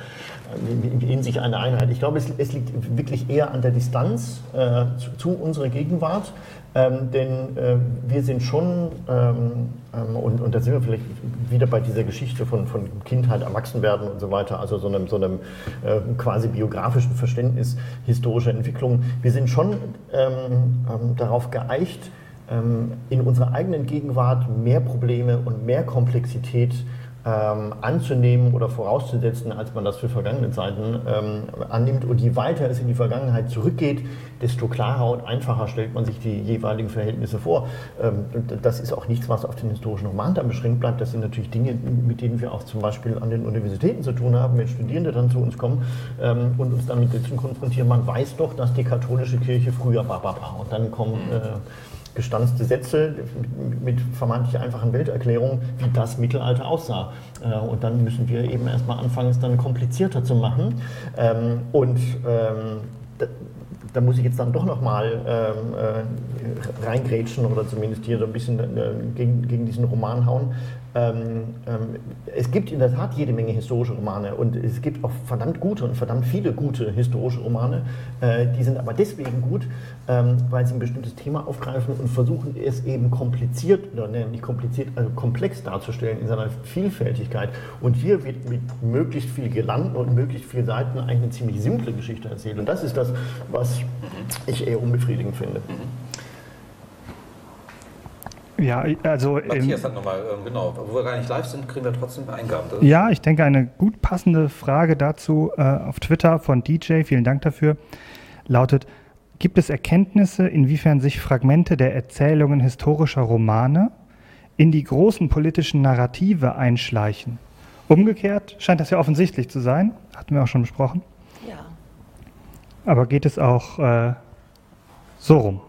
in sich eine Einheit. Ich glaube, es, es liegt wirklich eher an der Distanz äh, zu, zu unserer Gegenwart. Ähm, denn äh, wir sind schon, ähm, ähm, und, und da sind wir vielleicht wieder bei dieser Geschichte von, von Kindheit, Erwachsenwerden und so weiter, also so einem, so einem äh, quasi biografischen Verständnis historischer Entwicklung. Wir sind schon ähm, ähm, darauf geeicht, ähm, in unserer eigenen Gegenwart mehr Probleme und mehr Komplexität zu ähm, anzunehmen oder vorauszusetzen, als man das für vergangene Zeiten ähm, annimmt. Und je weiter es in die Vergangenheit zurückgeht, desto klarer und einfacher stellt man sich die jeweiligen Verhältnisse vor. Ähm, das ist auch nichts, was auf den historischen Roman dann beschränkt bleibt. Das sind natürlich Dinge, mit denen wir auch zum Beispiel an den Universitäten zu tun haben, wenn Studierende dann zu uns kommen ähm, und uns dann mit Sätzen konfrontieren. Man weiß doch, dass die katholische Kirche früher war, und dann kommen äh, gestanzte Sätze mit vermeintlich einfachen Welterklärungen, wie das Mittelalter aussah. Äh, und dann müssen wir eben erstmal anfangen, es dann komplizierter zu machen. Ähm, und ähm, da muss ich jetzt dann doch nochmal ähm, äh, reingrätschen oder zumindest hier so ein bisschen äh, gegen, gegen diesen Roman hauen. Ähm, ähm, es gibt in der Tat jede Menge historische Romane und es gibt auch verdammt gute und verdammt viele gute historische Romane. Äh, die sind aber deswegen gut, ähm, weil sie ein bestimmtes Thema aufgreifen und versuchen es eben kompliziert, oder ne, nicht kompliziert, also komplex darzustellen in seiner Vielfältigkeit. Und hier wird mit möglichst viel Gelanden und möglichst vielen Seiten eigentlich eine ziemlich simple Geschichte erzählt. Und das ist das, was ich eher unbefriedigend finde. Ja, also. Matthias hat nochmal, ähm, genau, wo wir gar nicht live sind, kriegen wir trotzdem Eingaben. Ja, ich denke, eine gut passende Frage dazu äh, auf Twitter von DJ, vielen Dank dafür, lautet: Gibt es Erkenntnisse, inwiefern sich Fragmente der Erzählungen historischer Romane in die großen politischen Narrative einschleichen? Umgekehrt scheint das ja offensichtlich zu sein, hatten wir auch schon besprochen. Ja. Aber geht es auch äh, so rum?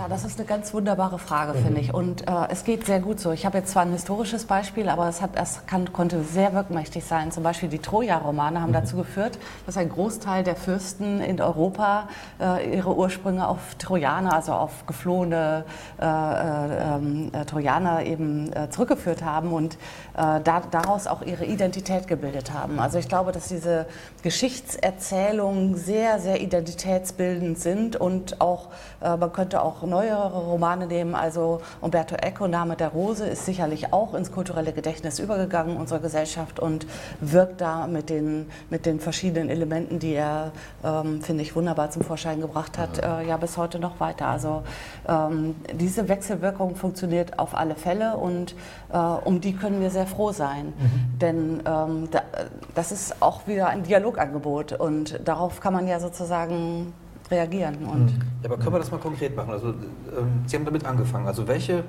Ja, das ist eine ganz wunderbare Frage, mhm. finde ich. Und äh, es geht sehr gut so. Ich habe jetzt zwar ein historisches Beispiel, aber es, hat, es kann, konnte sehr wirkmächtig sein. Zum Beispiel die Troja-Romane haben mhm. dazu geführt, dass ein Großteil der Fürsten in Europa äh, ihre Ursprünge auf Trojaner, also auf geflohene äh, äh ähm, äh Trojaner eben äh, zurückgeführt haben und da, daraus auch ihre Identität gebildet haben. Also ich glaube, dass diese Geschichtserzählungen sehr, sehr identitätsbildend sind und auch, man könnte auch neuere Romane nehmen. Also Umberto Eco, Name der Rose, ist sicherlich auch ins kulturelle Gedächtnis übergegangen unserer Gesellschaft und wirkt da mit den, mit den verschiedenen Elementen, die er, ähm, finde ich, wunderbar zum Vorschein gebracht hat, äh, ja bis heute noch weiter. Also ähm, diese Wechselwirkung funktioniert auf alle Fälle und äh, um die können wir sehr froh sein. Mhm. Denn ähm, da, das ist auch wieder ein Dialogangebot und darauf kann man ja sozusagen reagieren. Und ja, aber können wir das mal konkret machen? Also, ähm, Sie haben damit angefangen. Also welche,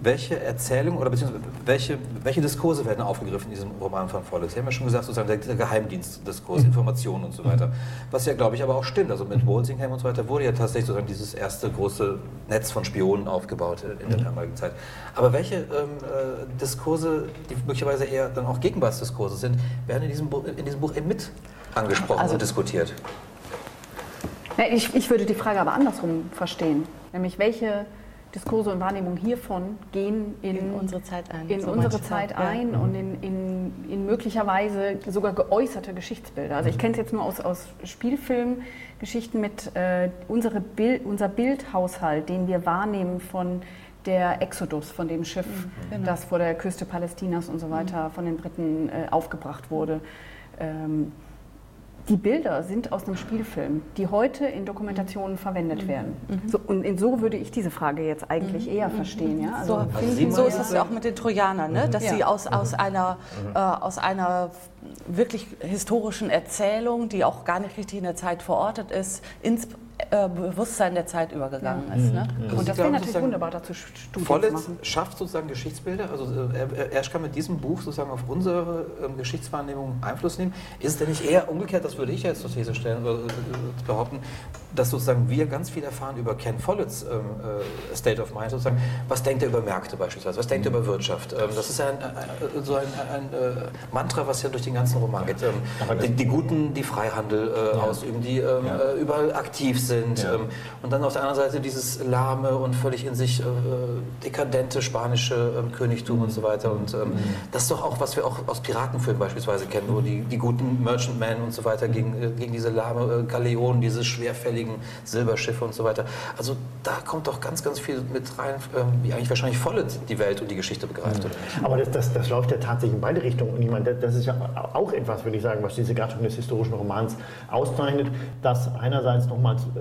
welche Erzählung oder beziehungsweise welche, welche Diskurse werden aufgegriffen in diesem Roman von Follett? Sie haben ja schon gesagt, sozusagen der, Geheimdienstdiskurs, mhm. Informationen und so weiter. Was ja, glaube ich, aber auch stimmt. Also mit Walsingham und so weiter wurde ja tatsächlich sozusagen dieses erste große Netz von Spionen aufgebaut in der mhm. damaligen Zeit. Aber welche ähm, äh, Diskurse, die möglicherweise eher dann auch Gegenwartsdiskurse sind, werden in diesem, in diesem Buch eben mit angesprochen also, und diskutiert? Ich, ich würde die Frage aber andersrum verstehen. Nämlich, welche Diskurse und Wahrnehmungen hiervon gehen in, in unsere Zeit ein, in unsere Zeit ein ja. und in, in, in, möglicherweise sogar geäußerte Geschichtsbilder. Also ich kenne es jetzt nur aus, aus Spielfilmgeschichten mit äh, unsere Bild, unser Bildhaushalt, den wir wahrnehmen von der Exodus, von dem Schiff, mhm, genau. das vor der Küste Palästinas und so weiter von den Briten äh, aufgebracht wurde. Ähm, die Bilder sind aus einem Spielfilm, die heute in Dokumentationen verwendet mhm. werden. Mhm. So, und in so würde ich diese Frage jetzt eigentlich mhm. eher verstehen. Ja? Also, so, so ist es ja auch mit den Trojanern, ne? dass ja. sie aus, aus, einer, äh, aus einer wirklich historischen Erzählung, die auch gar nicht richtig in der Zeit verortet ist, ins äh, Bewusstsein der Zeit übergegangen ja. ist. Ne? Mhm. Und das wäre natürlich wunderbar dazu Studien Vollitz machen. schafft sozusagen Geschichtsbilder, also äh, er, kann mit diesem Buch sozusagen auf unsere ähm, Geschichtswahrnehmung Einfluss nehmen. Ist es denn nicht eher umgekehrt, das würde ich jetzt zur These stellen oder äh, behaupten, dass sozusagen wir ganz viel erfahren über Ken Follett's ähm, äh, State of Mind, sozusagen, was denkt er über Märkte beispielsweise, was denkt er über Wirtschaft. Ähm, das ist ja ein, ein, so ein, ein äh, Mantra, was ja durch den ganzen Roman geht. Ähm, die, die, Guten, die Freihandel äh, ja. ausüben, die ähm, ja. überall aktiv sind. Ja. Ähm, und dann auf der anderen Seite dieses lahme und völlig in sich äh, dekadente spanische ähm, Königtum mhm. und so weiter. Und mhm. das ist doch auch, was wir auch aus Piratenfilmen beispielsweise kennen, wo die, die guten Merchantmen und so weiter gegen, äh, gegen diese lahme äh, Galeonen, diese schwerfällige heiligen Silberschiffe und so weiter. Also da kommt doch ganz, ganz viel mit rein, ähm, wie eigentlich wahrscheinlich voll die Welt und die Geschichte begreift. Mhm. Aber das, das, das, läuft ja tatsächlich in beide Richtungen. Und ich meine, das ist ja auch etwas, würde ich sagen, was diese Gattung des historischen Romans auszeichnet, dass einerseits nochmals äh,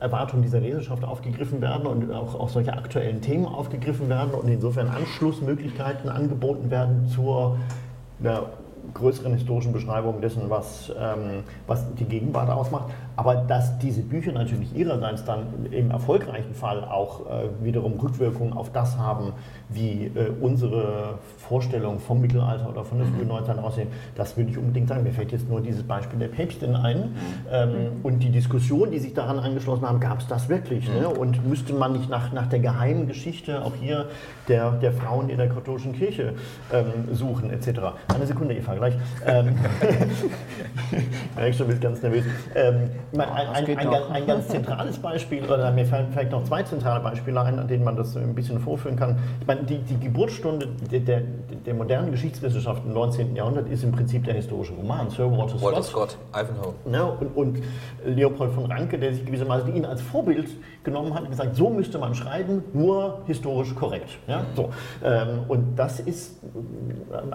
Erwartungen dieser Leserschaft aufgegriffen werden und auch, auch solche aktuellen Themen aufgegriffen werden und insofern Anschlussmöglichkeiten angeboten werden zur einer größeren historischen Beschreibung dessen, was, ähm, was die Gegenwart ausmacht. Aber dass diese Bücher natürlich ihrerseits dann im erfolgreichen Fall auch äh, wiederum Rückwirkungen auf das haben, wie äh, unsere Vorstellungen vom Mittelalter oder von der frühen Neuzeit aussehen, das würde ich unbedingt sagen. Mir fällt jetzt nur dieses Beispiel der Päpstin ein. Ähm, und die Diskussion, die sich daran angeschlossen haben, gab es das wirklich? Ne? Und müsste man nicht nach, nach der geheimen Geschichte auch hier der, der Frauen in der katholischen Kirche ähm, suchen, etc. Eine Sekunde, Eva, gleich. Ähm, ich schon, bist ganz nervös. Ähm, Meine, ein, ein, ein, ein, ganz zentrales Beispiel, oder mir fallen vielleicht noch zwei zentrale Beispiele ein, an denen man das ein bisschen vorführen kann. Ich meine, die, die Geburtsstunde der, der, der, modernen Geschichtswissenschaft im 19. Jahrhundert ist im Prinzip der historische Roman, Sir Walter Scott. Walter Scott, Ivanhoe. Ja, und, und, Leopold von Ranke, der sich gewissermaßen ihn als Vorbild genommen hat und gesagt, so müsste man schreiben, nur historisch korrekt. Ja, so. Ähm, und das ist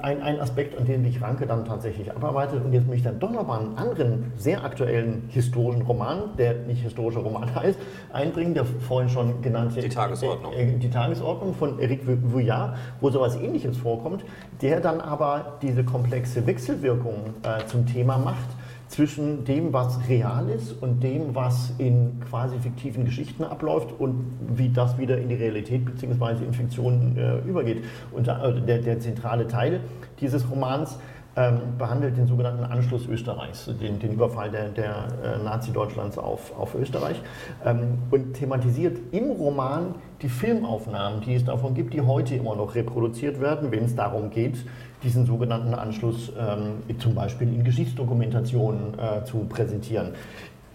ein, ein Aspekt, an dem sich Ranke dann tatsächlich abarbeitet. Und jetzt möchte ich dann doch nochmal einen anderen, sehr aktuellen historischen Roman, der nicht historischer Roman heißt, einbringen, der vorhin schon genannte Die Tagesordnung. Äh, die Tagesordnung von Eric Vuillard, wo sowas ähnliches vorkommt, der dann aber diese komplexe Wechselwirkung äh, zum Thema macht zwischen dem, was real ist und dem, was in quasi fiktiven Geschichten abläuft und wie das wieder in die Realität bzw. in Fiktionen äh, übergeht. Und äh, der, der zentrale Teil dieses Romans ähm, behandelt den sogenannten Anschluss Österreichs, den, den Überfall der, der äh, Nazi-Deutschlands auf, auf Österreich ähm, und thematisiert im Roman die Filmaufnahmen, die es davon gibt, die heute immer noch reproduziert werden, wenn es darum geht, diesen sogenannten Anschluss ähm, zum Beispiel in Geschichtsdokumentationen äh, zu präsentieren.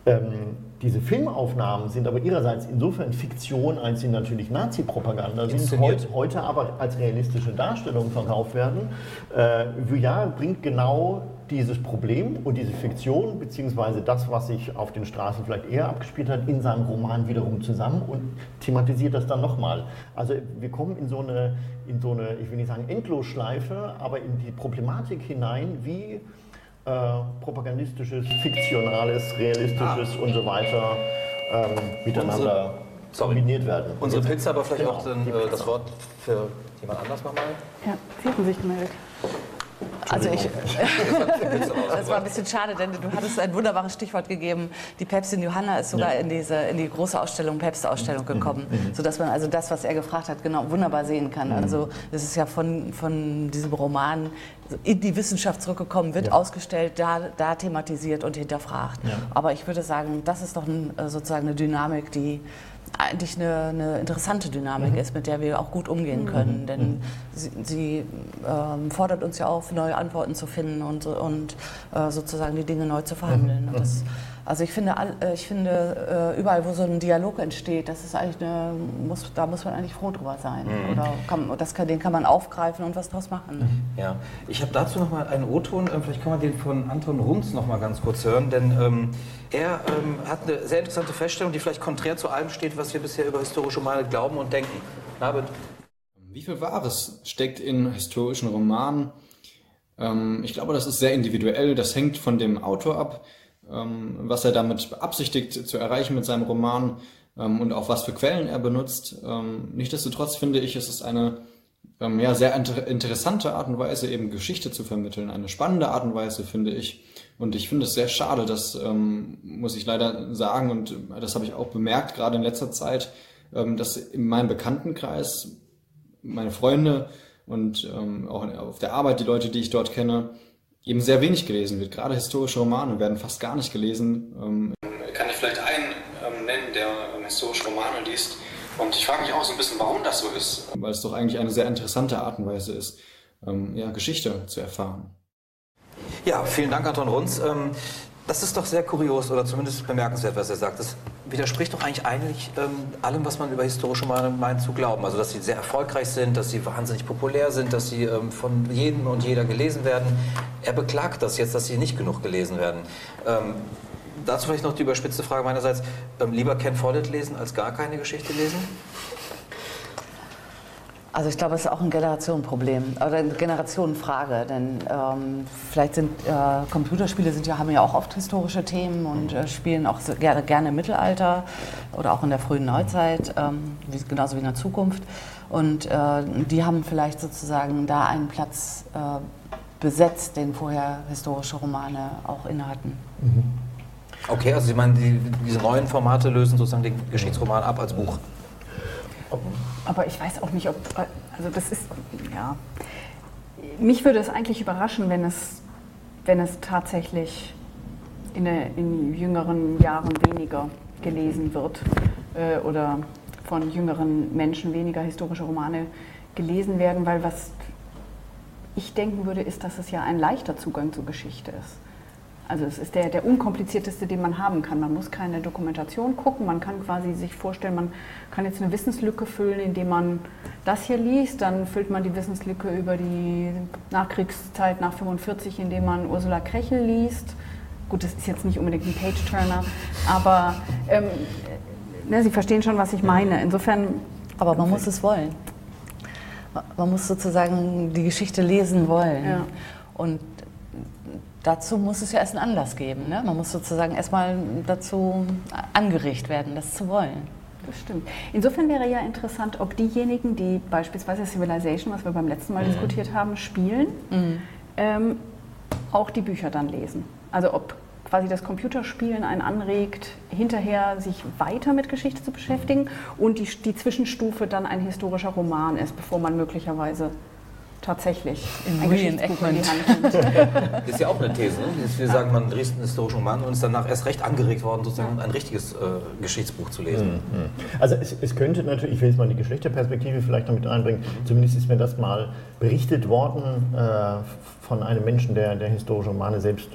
Ähm, diese Filmaufnahmen sind aber ihrerseits insofern Fiktion, als sie natürlich Nazi-Propaganda sind, heute, heute, aber als realistische Darstellung verkauft werden. Äh, Vuillard bringt genau dieses Problem und diese Fiktion, beziehungsweise das, was sich auf den Straßen vielleicht eher abgespielt hat, in seinem Roman wiederum zusammen und thematisiert das dann nochmal. Also wir kommen in so eine, in so eine, ich will nicht sagen Endlosschleife, aber in die Problematik hinein, wie äh, propagandistisches, fiktionales, realistisches ah. und so weiter ähm, miteinander Unsere, kombiniert werden. Unsere Pizza, aber vielleicht genau, auch dann, äh, das Wort für jemand anders nochmal. Ja, Sie hatten sich gemeldet. Also ich, das war ein bisschen schade, denn du hattest ein wunderbares Stichwort gegeben. Die Päpstin Johanna ist sogar ja. in, diese, in die große Ausstellung, Päpste-Ausstellung mhm. gekommen, mhm. sodass man also das, was er gefragt hat, genau wunderbar sehen kann. Mhm. Also es ist ja von, von diesem Roman in die Wissenschaft zurückgekommen, wird ja. ausgestellt, da, da thematisiert und hinterfragt. Ja. Aber ich würde sagen, das ist doch ein, sozusagen eine Dynamik, die eigentlich eine, eine interessante Dynamik mhm. ist, mit der wir auch gut umgehen mhm. können. Mhm. Denn sie, sie ähm, fordert uns ja auf, neue Antworten zu finden und, und äh, sozusagen die Dinge neu zu verhandeln. Mhm. Das, also ich finde, äh, ich finde, äh, überall, wo so ein Dialog entsteht, das ist eigentlich eine, muss, da muss man eigentlich froh drüber sein. Mhm. Oder kann, das kann, den kann man aufgreifen und was draus machen. Mhm. Ja, ich habe dazu noch mal einen O-Ton. Ähm, vielleicht kann man den von Anton Runz noch mal ganz kurz hören, denn ähm, er ähm, hat eine sehr interessante Feststellung, die vielleicht konträr zu allem steht, was wir bisher über historische Romane glauben und denken. David? Wie viel Wahres steckt in historischen Romanen? Ähm, ich glaube, das ist sehr individuell. Das hängt von dem Autor ab. Ähm, was er damit beabsichtigt zu erreichen mit seinem Roman ähm, und auch was für Quellen er benutzt. Ähm, nichtsdestotrotz finde ich, es ist eine ja, sehr inter interessante Art und Weise, eben Geschichte zu vermitteln. Eine spannende Art und Weise, finde ich. Und ich finde es sehr schade, das ähm, muss ich leider sagen, und das habe ich auch bemerkt, gerade in letzter Zeit, ähm, dass in meinem Bekanntenkreis meine Freunde und ähm, auch auf der Arbeit die Leute, die ich dort kenne, eben sehr wenig gelesen wird. Gerade historische Romane werden fast gar nicht gelesen. Ähm, Kann ich vielleicht einen ähm, nennen, der ähm, historische Romane liest? Und ich frage mich auch so ein bisschen, warum das so ist. Weil es doch eigentlich eine sehr interessante Art und Weise ist, ja, Geschichte zu erfahren. Ja, vielen Dank, Anton Runz. Ähm, das ist doch sehr kurios oder zumindest bemerkenswert, was er sagt. Das widerspricht doch eigentlich eigentlich ähm, allem, was man über historische Romane meint zu glauben. Also, dass sie sehr erfolgreich sind, dass sie wahnsinnig populär sind, dass sie ähm, von jedem und jeder gelesen werden. Er beklagt das jetzt, dass sie nicht genug gelesen werden. Ähm, dazu vielleicht noch die überspitzte Frage meinerseits. Ähm, lieber Ken Follett lesen als gar keine Geschichte lesen? Also ich glaube, es ist auch ein Generationenproblem oder eine Generationenfrage, denn ähm, vielleicht sind äh, Computerspiele sind ja haben ja auch oft historische Themen und äh, spielen auch so, gerne, gerne im Mittelalter oder auch in der frühen Neuzeit, ähm, wie, genauso wie in der Zukunft. Und äh, die haben vielleicht sozusagen da einen Platz äh, besetzt, den vorher historische Romane auch innehatten. Mhm. Okay, also Sie meinen, die, diese neuen Formate lösen sozusagen den Geschichtsroman ab als Buch? Aber ich weiß auch nicht, ob, also das ist, ja, mich würde es eigentlich überraschen, wenn es, wenn es tatsächlich in, der, in jüngeren Jahren weniger gelesen wird äh, oder von jüngeren Menschen weniger historische Romane gelesen werden, weil was ich denken würde, ist, dass es ja ein leichter Zugang zur Geschichte ist. Also es ist der, der unkomplizierteste, den man haben kann. Man muss keine Dokumentation gucken, man kann quasi sich vorstellen, man kann jetzt eine Wissenslücke füllen, indem man das hier liest, dann füllt man die Wissenslücke über die Nachkriegszeit nach 45, indem man Ursula Krechel liest. Gut, das ist jetzt nicht unbedingt ein Page-Turner, aber ähm, ne, Sie verstehen schon, was ich meine. Insofern. Aber man muss es wollen. Man muss sozusagen die Geschichte lesen wollen. Ja. Und dazu muss es ja erst einen Anlass geben. Ne? Man muss sozusagen erstmal dazu angeregt werden, das zu wollen. Das stimmt. Insofern wäre ja interessant, ob diejenigen, die beispielsweise Civilization, was wir beim letzten Mal mhm. diskutiert haben, spielen, mhm. ähm, auch die Bücher dann lesen. Also ob quasi das Computerspielen einen anregt, hinterher sich weiter mit Geschichte zu beschäftigen und die, die Zwischenstufe dann ein historischer Roman ist, bevor man möglicherweise tatsächlich in ein Geschichtsbuch in die Hand nimmt. Das ist ja auch eine These. Ne? Wir sagen, man liest einen historischen Roman und ist danach erst recht angeregt worden, sozusagen ein richtiges äh, Geschichtsbuch zu lesen. Mhm. mhm. Also es, es, könnte natürlich, ich will jetzt mal die Geschlechterperspektive vielleicht damit einbringen, zumindest ist mir das mal berichtet worden äh, von einem Menschen, der, der historische Romane selbst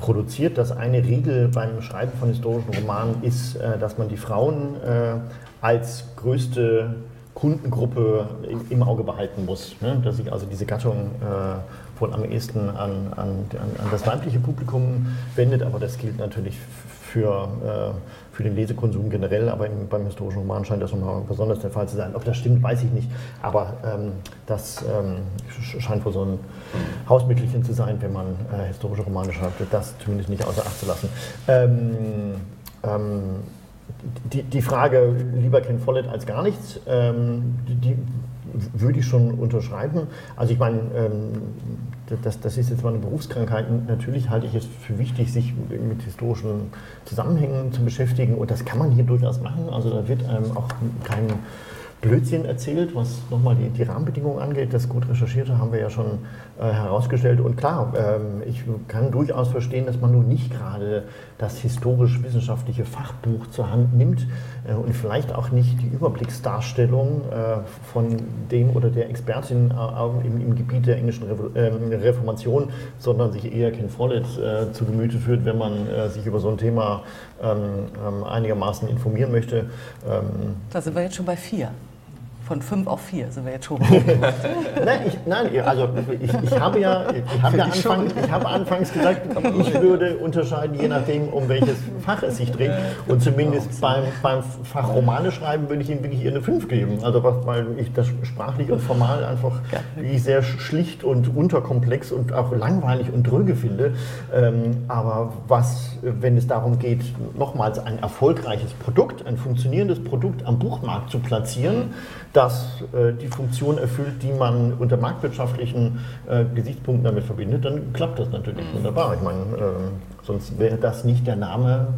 produziert, dass eine Regel beim Schreiben von historischen Romanen ist, äh, dass man die Frauen äh, als größte Kundengruppe im Auge behalten muss. Ne? Dass sich also diese Gattung äh, wohl am ehesten an, an, an, das weibliche Publikum wendet, aber das gilt natürlich für, für den Lesekonsum generell, aber im, beim historischen Roman scheint das nochmal besonders der Fall zu sein. Ob das stimmt, weiß ich nicht, aber ähm, das ähm, scheint wohl so ein Hausmittelchen zu sein, wenn man äh, historische Romane schreibt, das zumindest nicht außer Acht zu lassen. Ähm, ähm die, die, Frage, lieber Ken Follett als gar nichts, ähm, die, würde ich schon unterschreiben. Also ich meine, ähm, das, das, ist jetzt mal eine Berufskrankheit. Natürlich halte ich es für wichtig, sich mit historischen Zusammenhängen zu beschäftigen und das kann man hier durchaus machen. Also da wird einem auch kein Blödsinn erzählt, was nochmal die, die Rahmenbedingungen angeht. Das gut recherchierte haben wir ja schon äh, herausgestellt. Und klar, ähm, ich kann durchaus verstehen, dass man nun nicht gerade das historisch-wissenschaftliche Fachbuch zur Hand nimmt äh, und vielleicht auch nicht die Überblicksdarstellung äh, von dem oder der Expertin im, Gebiet der englischen ähm, Reformation, sondern sich eher Ken Follett zu Gemüte führt, wenn man sich über so ein Thema ähm, einigermaßen informieren möchte. Da sind wir jetzt schon bei vier. Von fünf auf vier sind wir jetzt schon. nein, ich, nein, also ich, ich habe ja, ich habe ja Anfang, ich habe anfangs gesagt, ich würde unterscheiden, je nachdem, um welches Fach es sich dreht. Und zumindest beim, beim Fach Romane schreiben würde ich ihm wirklich eine fünf geben. Also weil ich das sprachlich und formal einfach wie sehr schlicht und unterkomplex und auch langweilig und dröge finde. Ähm, aber was, wenn es darum geht, nochmals ein erfolgreiches Produkt, ein funktionierendes Produkt am Buchmarkt zu platzieren, das äh, die Funktion erfüllt, die man unter marktwirtschaftlichen äh, Gesichtspunkten damit verbindet, dann klappt das natürlich mhm. wunderbar. Ich meine, äh, sonst wäre das nicht der Name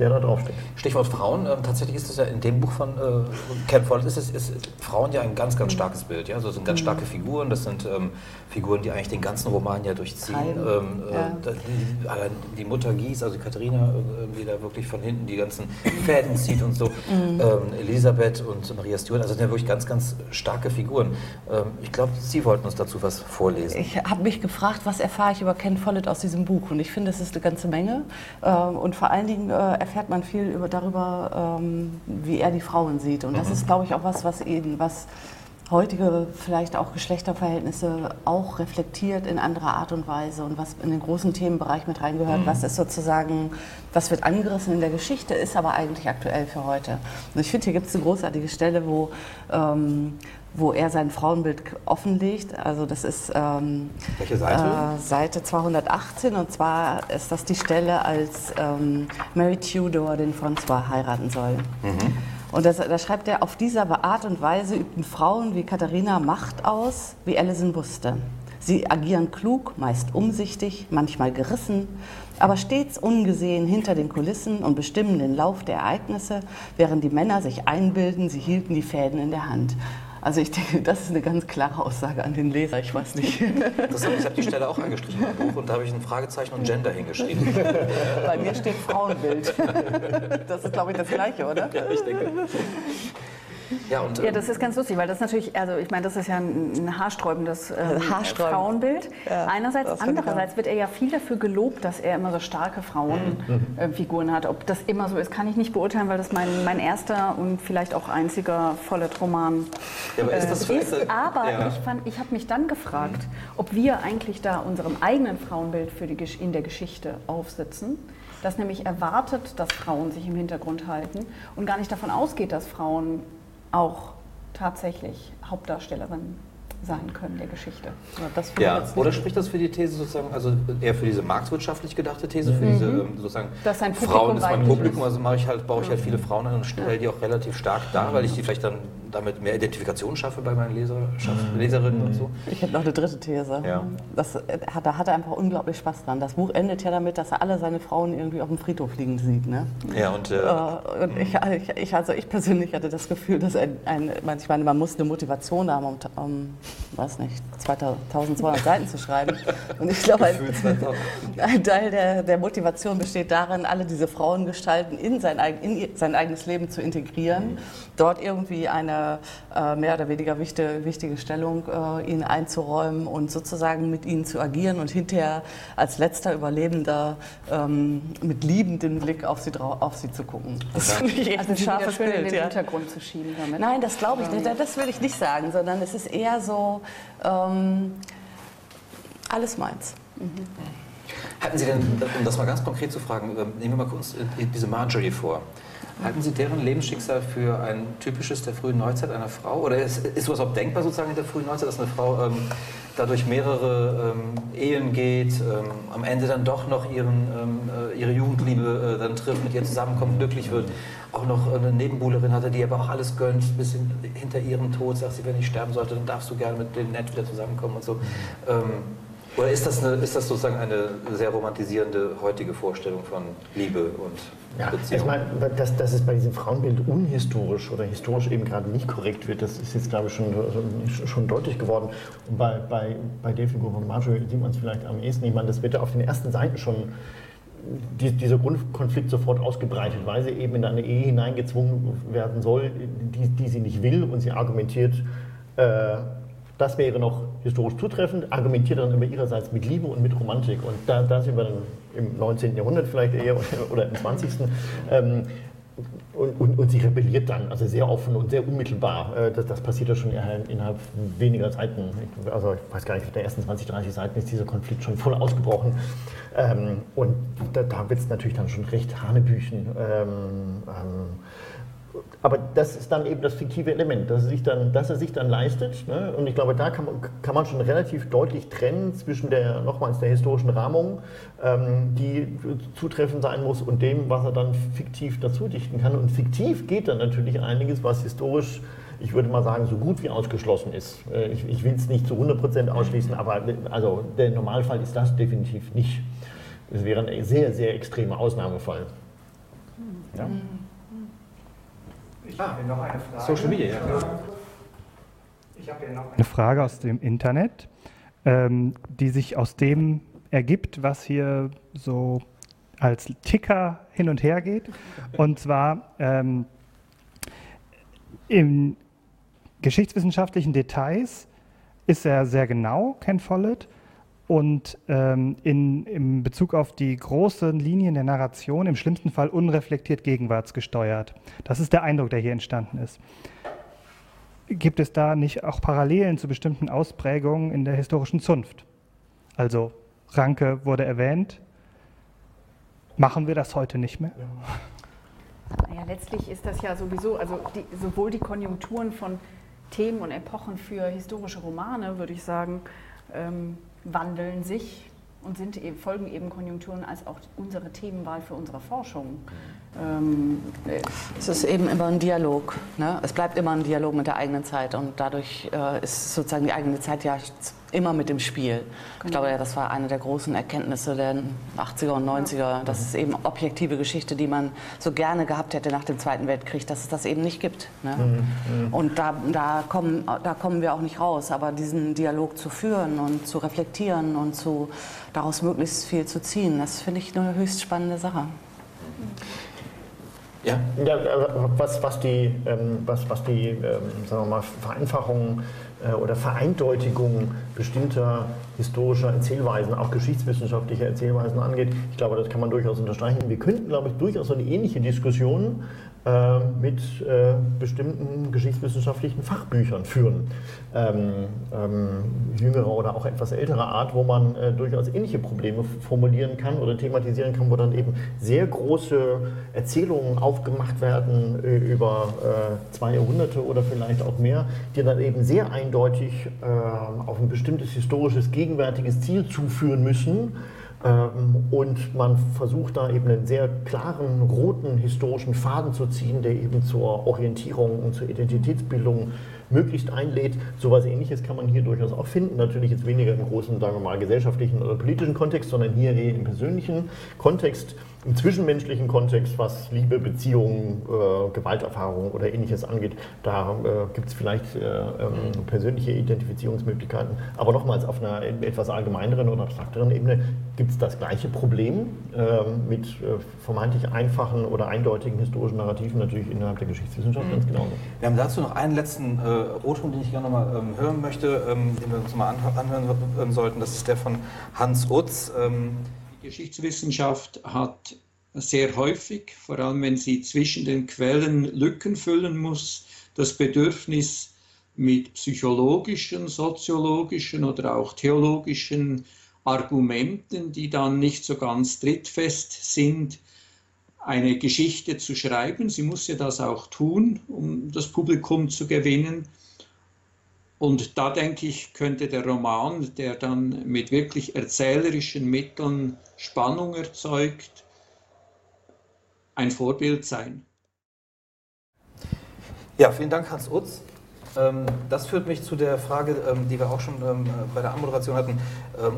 der da draufsteht. Stichwort Frauen. Ähm, tatsächlich ist es ja in dem Buch von äh, Ken Follett, ist, es, ist Frauen ja ein ganz, ganz starkes Bild. Ja? Also das sind ganz mhm. starke Figuren. Das sind ähm, Figuren, die eigentlich den ganzen Roman ja durchziehen. Ähm, äh, ja. die, die, Mutter Gies, also Katharina, äh, die da wirklich von hinten die ganzen Fäden zieht und so. Mhm. Ähm, Elisabeth und Maria Stuart, also das sind ja wirklich ganz, ganz starke Figuren. Ähm, ich glaube, Sie wollten uns dazu was vorlesen. Ich habe mich gefragt, was erfahre ich über Ken Follett aus diesem Buch? Und ich finde, es ist eine ganze Menge. Ähm, und vor allen Dingen äh, erfährt man viel über, darüber, ähm, wie er die Frauen sieht. Und das mhm. ist, glaube ich, auch was, was eben, was heutige vielleicht auch Geschlechterverhältnisse auch reflektiert in anderer Art und Weise und was in den großen Themenbereich mit reingehört, mhm. was ist sozusagen, was wird angerissen in der Geschichte, ist aber eigentlich aktuell für heute. Und ich finde, hier gibt es eine großartige Stelle, wo ähm, wo er sein Frauenbild offenlegt. Also das ist ähm, Welche Seite? Äh, Seite 218 und zwar ist das die Stelle, als ähm, Mary Tudor den François heiraten soll. Mhm. Und das, da schreibt er, auf diese Art und Weise übten Frauen wie Katharina Macht aus, wie Alison wusste. Sie agieren klug, meist umsichtig, manchmal gerissen, aber stets ungesehen hinter den Kulissen und bestimmen den Lauf der Ereignisse, während die Männer sich einbilden, sie hielten die Fäden in der Hand. Also ich denke, das ist eine ganz klare Aussage an den Leser, ich weiß nicht. Interessant, ich habe die Stelle auch angestrichen im Buch und da habe ich ein Fragezeichen und Gender hingeschrieben. Bei mir steht Frauenbild. Das ist, glaube ich, das Gleiche, oder? Ja, ich denke. Ja, und, ja, das ist ganz lustig, weil das natürlich, also ich meine, das ist ja ein, haarsträubendes ähm, Haarsträubend. Frauenbild. Ja, Einerseits, andererseits wird er ja viel dafür gelobt, dass er immer so starke Frauenfiguren mhm. äh, hat. Ob das immer so ist, kann ich nicht beurteilen, weil das mein, mein erster und vielleicht auch einziger Follett-Roman ja, aber ist. Das äh, ist aber ja. ich, ich habe mich dann gefragt, ob wir eigentlich da unserem eigenen Frauenbild für die, in der Geschichte aufsitzen das nämlich erwartet, dass Frauen sich im Hintergrund halten und gar nicht davon ausgeht, dass Frauen auch tatsächlich Hauptdarstellerinnen sein können der Geschichte. Ja, ja oder spricht das für die These sozusagen, also eher für diese marktwirtschaftlich gedachte These, für mhm. diese ähm, sozusagen das ein Frauen ist mein Publikum, also mache ich halt, baue ich halt viele Frauen an und stelle die auch relativ stark dar, weil ich die vielleicht dann damit mehr Identifikation schaffe bei meinen Leser, mhm. Leserinnen und so. Ich hätte noch eine dritte These. Ja. Das, äh, da hat er einfach unglaublich Spaß dran. Das Buch endet ja damit, dass er alle seine Frauen irgendwie auf dem Friedhof liegen sieht. Ne? Ja, und, äh, äh und ich, ich, also ich persönlich hatte das Gefühl, dass ein, ein ich meine, man muss eine Motivation haben, um, um weiß nicht, 2200 Seiten zu schreiben. Und ich glaube, ein, ein Teil der, der, Motivation besteht darin, alle diese Frauengestalten in sein, in sein eigenes Leben zu integrieren, dort irgendwie eine äh, mehr oder weniger wichtige, wichtige Stellung äh, ihnen einzuräumen und sozusagen mit ihnen zu agieren und hinterher als letzter Überlebender ähm, mit liebendem Blick auf sie, auf sie zu gucken. Das finde ich echt also ein scharfes Bild. in den ja. Hintergrund zu schieben damit. Nein, das glaube ich nicht. Das will ich nicht sagen, sondern es ist eher so, ähm, alles meins. Mhm. Halten Sie denn, um das mal ganz konkret zu fragen, ähm, nehmen wir mal kurz äh, diese Marjorie vor. Halten Sie deren Lebensschicksal für ein typisches der frühen Neuzeit einer Frau? Oder ist, ist sowas auch denkbar sozusagen in der frühen Neuzeit, dass eine Frau ähm, dadurch mehrere ähm, Ehen geht, ähm, am Ende dann doch noch ihren, ähm, äh, ihre Jugendliebe äh, dann trifft, mit ihr zusammenkommt, glücklich wird, auch noch eine Nebenbuhlerin hatte, die aber auch alles gönnt, bis hin, hinter ihrem Tod sagt sie, wenn ich sterben sollte, dann darfst du gerne mit dem Nett wieder zusammenkommen und so. Oder ist das, eine, ist das sozusagen eine sehr romantisierende heutige Vorstellung von Liebe und ja, Beziehung? Ich meine, dass, dass es bei diesem Frauenbild unhistorisch oder historisch eben gerade nicht korrekt wird, das ist jetzt, glaube ich, schon, schon deutlich geworden. Und bei, bei, bei der Figur von Marjorie sieht man es vielleicht am ehesten. Ich meine, das wird ja auf den ersten Seiten schon die, dieser Grundkonflikt sofort ausgebreitet, weil sie eben in eine Ehe hineingezwungen werden soll, die, die sie nicht will und sie argumentiert, äh, das wäre noch historisch zutreffend, argumentiert dann immer ihrerseits mit Liebe und mit Romantik. Und da, da sind wir dann im 19. Jahrhundert vielleicht eher oder im 20. Ähm, und, und, und, sie rebelliert dann, also sehr offen und sehr unmittelbar. Äh, das, das passiert ja schon innerhalb weniger Seiten. Also ich weiß gar nicht, auf der ersten 20, 30 Seiten ist dieser Konflikt schon voll ausgebrochen. Ähm, und da, da wird es natürlich dann schon recht Hanebüchen. Aber das ist dann eben das fiktive Element, dass er sich dann, dass er sich dann leistet. Ne? Und ich glaube, da kann man, kann man schon relativ deutlich trennen zwischen der, nochmals der historischen Rahmung, ähm, die zutreffend sein muss, und dem, was er dann fiktiv dazu dichten kann. Und fiktiv geht dann natürlich einiges, was historisch, ich würde mal sagen, so gut wie ausgeschlossen ist. Äh, ich, ich will es nicht zu 100% ausschließen, aber also der Normalfall ist das definitiv nicht. Es wäre ein sehr, sehr extremer Ausnahmefall. Ja? Ich habe hier noch eine Frage. Social Media, ja. Ich habe hier noch eine Frage aus dem Internet, ähm, die sich aus dem ergibt, was hier so als Ticker hin und her geht. Und zwar ähm, in geschichtswissenschaftlichen Details ist er sehr genau, Ken Follett, und ähm, in, in Bezug auf die großen Linien der Narration im schlimmsten Fall unreflektiert gegenwartsgesteuert. Das ist der Eindruck, der hier entstanden ist. Gibt es da nicht auch Parallelen zu bestimmten Ausprägungen in der historischen Zunft? Also Ranke wurde erwähnt. Machen wir das heute nicht mehr? Ja, letztlich ist das ja sowieso, also die, sowohl die Konjunkturen von Themen und Epochen für historische Romane, würde ich sagen, ähm, wandeln sich und sind, e-, folgen eben Konjunkturen als auch unsere Themenwahl für unsere Forschung. Ähm, äh, es ist eben immer ein Dialog. Ne? Es bleibt immer ein Dialog mit der eigenen Zeit und dadurch äh, ist sozusagen die eigene Zeit ja immer mit dem Spiel. Genau. Ich glaube, das war eine der großen Erkenntnisse der 80er und 90er. Ja. Das ist eben objektive Geschichte, die man so gerne gehabt hätte nach dem Zweiten Weltkrieg, dass es das eben nicht gibt. Ne? Mhm. mhm. Und da, da, kommen, da kommen wir auch nicht raus. Aber diesen Dialog zu führen und zu reflektieren und zu, daraus möglichst viel zu ziehen, das finde ich eine höchst spannende Sache. Ja. ja was, was die, ähm, was, was die ähm, sagen wir mal, Vereinfachung äh, oder Vereindeutigung bestimmter historischer Erzählweisen, auch geschichtswissenschaftlicher Erzählweisen angeht, ich glaube, das kann man durchaus unterstreichen. Wir könnten, glaube ich, durchaus eine ähnliche Diskussion äh, mit äh, bestimmten geschichtswissenschaftlichen Fachbüchern führen. Ähm, ähm, jüngerer oder auch etwas älterer Art, wo man äh, durchaus ähnliche Probleme formulieren kann oder thematisieren kann, wo dann eben sehr große Erzählungen aufgemacht werden äh, über äh, zwei Jahrhunderte oder vielleicht auch mehr, die dann eben sehr eindeutig äh, auf ein bestimmtes historisches, gegenwärtiges Ziel zuführen müssen ähm, und man versucht da eben einen sehr klaren, roten historischen Faden zu ziehen, der eben zur Orientierung und zur Identitätsbildung möglichst einlädt. So etwas Ähnliches kann man hier durchaus auch finden. Natürlich jetzt weniger im großen, sagen wir mal, gesellschaftlichen oder politischen Kontext, sondern hier eher im persönlichen Kontext im zwischenmenschlichen Kontext, was Liebe, Beziehungen, äh, Gewalterfahrungen oder ähnliches angeht, da äh, gibt es vielleicht äh, ähm, persönliche Identifizierungsmöglichkeiten. Aber nochmals auf einer etwas allgemeineren oder abstrakteren Ebene gibt es das gleiche Problem ähm, mit äh, vermeintlich einfachen oder eindeutigen historischen Narrativen natürlich innerhalb der Geschichtswissenschaft mhm. ganz genauso. Wir haben dazu noch einen letzten äh, O-Ton, den ich gerne nochmal ähm, hören möchte, ähm, den wir uns mal anhören sollten. Das ist der von Hans Utz. Geschichtswissenschaft hat sehr häufig, vor allem wenn sie zwischen den Quellen Lücken füllen muss, das Bedürfnis mit psychologischen, soziologischen oder auch theologischen Argumenten, die dann nicht so ganz trittfest sind, eine Geschichte zu schreiben. Sie muss ja das auch tun, um das Publikum zu gewinnen. Und da denke ich, könnte der Roman, der dann mit wirklich erzählerischen Mitteln Spannung erzeugt, ein Vorbild sein. Ja, vielen Dank, Hans Utz. Ähm, das führt mich zu der Frage, ähm, die wir auch schon ähm, bei der Anmoderation hatten.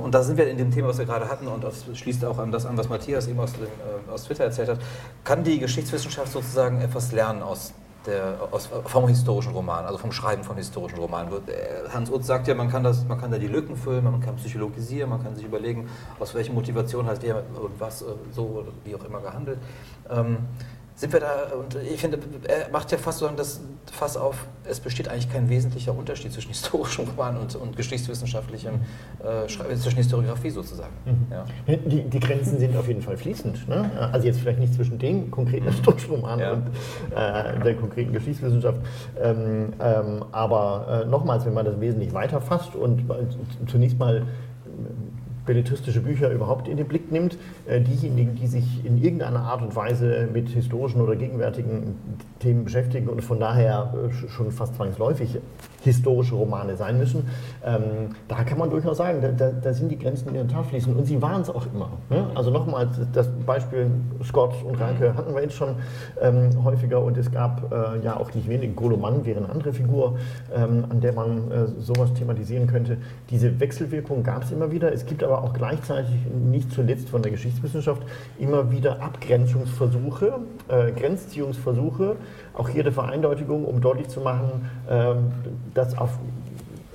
Und da sind wir in dem Thema, was wir gerade hatten, und das schließt auch an das an, was Matthias eben aus, dem, aus Twitter erzählt hat. Kann die Geschichtswissenschaft sozusagen etwas lernen aus der, aus, vom historischen Roman, also vom Schreiben von historischen Romanen. Äh, Hans Utz sagt ja, man kann, das, man kann da die Lücken füllen, man kann psychologisieren, man kann sich überlegen, aus welcher Motivation hat der und was äh, so wie auch immer gehandelt. Ähm, sind wir da, und ich finde, er macht ja fast so das Fass auf, es besteht eigentlich kein wesentlicher Unterschied zwischen historischem Roman und, und geschichtswissenschaftlichem, äh, zwischen Historiografie sozusagen. Mhm. Ja. Die, die, Grenzen sind auf jeden Fall fließend. Ne? Also jetzt vielleicht nicht zwischen dem konkreten mhm. historischen Roman ja. und äh, der konkreten Geschichtswissenschaft, ähm, ähm, aber äh, nochmals, wenn man das wesentlich weiter fasst und äh, zunächst mal belletristische Bücher überhaupt in den Blick nimmt. Äh, diejenigen, die sich in irgendeiner Art und Weise mit historischen oder gegenwärtigen Themen beschäftigen und von daher äh, schon fast zwangsläufig historische Romane sein müssen, ähm, da kann man durchaus sagen, da, da, da, sind die Grenzen in der Tat fließen und sie waren es auch immer. Ne? Also nochmal, das Beispiel Scott und Ranke hatten wir jetzt schon ähm, häufiger und es gab äh, ja auch nicht wenig, Goloman wäre eine andere Figur, ähm, an der man äh, sowas thematisieren könnte. Diese Wechselwirkung gab es immer wieder. Es gibt aber auch gleichzeitig nicht zuletzt von der Geschichtswissenschaft immer wieder Abgrenzungsversuche, äh, Grenzziehungsversuche, auch hier der Vereindeutigung, um deutlich zu machen, äh, dass auf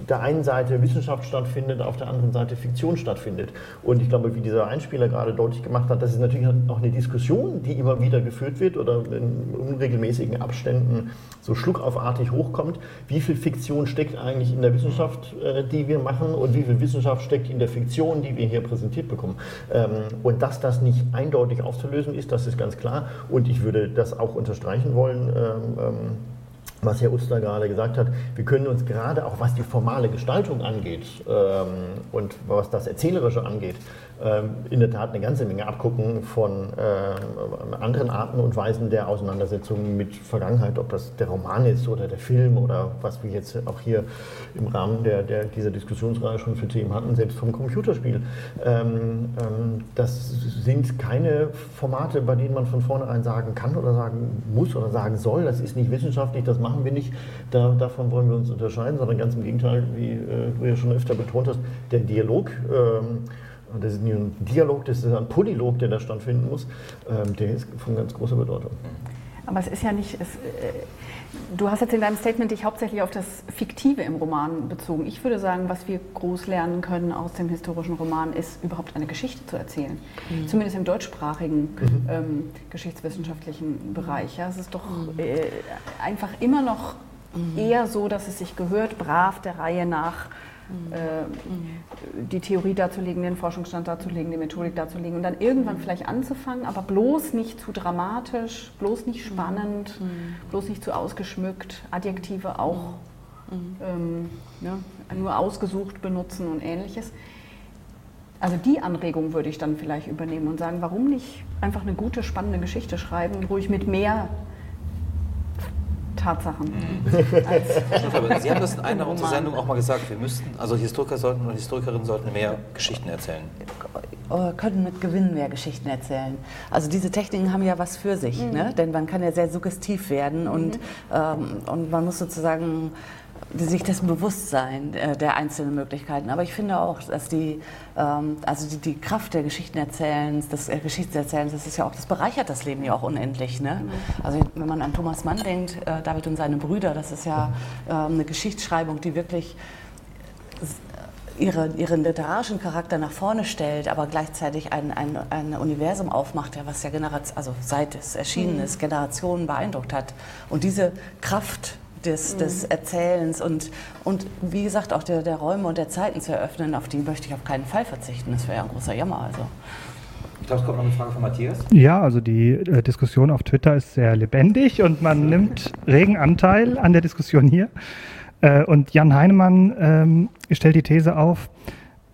der einen Seite Wissenschaft stattfindet, auf der anderen Seite Fiktion stattfindet. Und ich glaube, wie dieser Einspieler gerade deutlich gemacht hat, das ist natürlich auch eine Diskussion, die immer wieder geführt wird oder in unregelmäßigen Abständen so schluckaufartig hochkommt. Wie viel Fiktion steckt eigentlich in der Wissenschaft, äh, die wir machen und wie viel Wissenschaft steckt in der Fiktion, die wir hier präsentiert bekommen. Ähm, und dass das nicht eindeutig aufzulösen ist, das ist ganz klar. Und ich würde das auch unterstreichen wollen. Was Herr Uster gerade gesagt hat, wir können uns gerade auch was die formale Gestaltung angeht ähm, und was das Erzählerische angeht, in der Tat eine ganze Menge abgucken von ähm, anderen Arten und Weisen der Auseinandersetzung mit Vergangenheit, ob das der Roman ist oder der Film oder was wir jetzt auch hier im Rahmen der, der dieser Diskussionsreihe schon für Themen hatten, selbst vom Computerspiel. Ähm, das sind keine Formate, bei denen man von vornherein sagen kann oder sagen muss oder sagen soll, das ist nicht wissenschaftlich, das machen wir nicht, da, davon wollen wir uns unterscheiden, sondern ganz im Gegenteil, wie äh, du ja schon öfter betont hast, der Dialog. Ähm, und das ist nicht ein Dialog, das ist ein Polylog, der da stattfinden muss. Ähm, der ist von ganz großer Bedeutung. Aber es ist ja nicht. Es, äh, du hast jetzt in deinem Statement dich hauptsächlich auf das Fiktive im Roman bezogen. Ich würde sagen, was wir groß lernen können aus dem historischen Roman, ist überhaupt eine Geschichte zu erzählen. Mhm. Zumindest im deutschsprachigen mhm. ähm, geschichtswissenschaftlichen Bereich. Ja, es ist doch mhm. äh, einfach immer noch mhm. eher so, dass es sich gehört, brav der Reihe nach die Theorie darzulegen, den Forschungsstand darzulegen, die Methodik darzulegen und dann irgendwann vielleicht anzufangen, aber bloß nicht zu dramatisch, bloß nicht spannend, bloß nicht zu ausgeschmückt, Adjektive auch ähm, ne, nur ausgesucht benutzen und ähnliches. Also die Anregung würde ich dann vielleicht übernehmen und sagen, warum nicht einfach eine gute, spannende Geschichte schreiben, ruhig mit mehr Tatsachen. Mhm. Sie haben das in einer unserer Sendungen auch mal gesagt, wir müssten, also Historiker sollten und Historikerinnen sollten mehr Geschichten erzählen. Äh, können mit Gewinn mehr Geschichten erzählen. Also diese Techniken haben ja was für sich, mhm. ne? denn man kann ja sehr suggestiv werden und, mhm. ähm, und man muss sozusagen sich dessen bewusst sein äh, der einzelnen Möglichkeiten. Aber ich finde auch, dass die, ähm, also die, die, Kraft der Geschichtenerzählens, des äh, Geschichtserzählens, das ist ja auch, das bereichert das Leben ja auch unendlich. Ne? Mhm. Also wenn man an Thomas Mann denkt, äh, David und seine Brüder, das ist ja äh, eine Geschichtsschreibung, die wirklich ihre, ihren literarischen Charakter nach vorne stellt, aber gleichzeitig ein, ein, ein Universum aufmacht, ja, was ja Generation, also seit es erschienen mhm. ist, Generationen beeindruckt hat. Und diese Kraft des, mhm. des Erzählens und, und wie gesagt auch der, der Räume und der Zeiten zu eröffnen, auf die möchte ich auf keinen Fall verzichten. Das wäre ja ein großer Jammer. Also. Ich glaube, es kommt noch eine Frage von Matthias. Ja, also die äh, Diskussion auf Twitter ist sehr lebendig und man nimmt regen Anteil an der Diskussion hier. Äh, und Jan Heinemann ähm, stellt die These auf,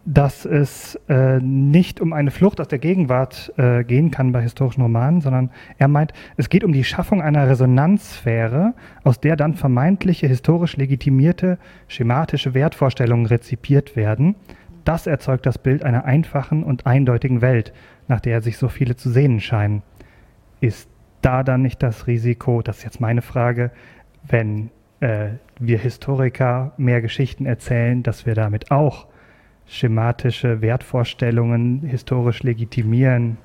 dass es äh, nicht um eine Flucht aus der Gegenwart äh, gehen kann bei historischen Romanen, sondern er meint, es geht um die Schaffung einer Resonanzsphäre, aus der dann vermeintliche historisch legitimierte schematische Wertvorstellungen rezipiert werden. Das erzeugt das Bild einer einfachen und eindeutigen Welt, nach der sich so viele zu sehnen scheinen. Ist da dann nicht das Risiko, das ist jetzt meine Frage, wenn äh, wir Historiker mehr Geschichten erzählen, dass wir damit auch schematische Wertvorstellungen historisch legitimieren.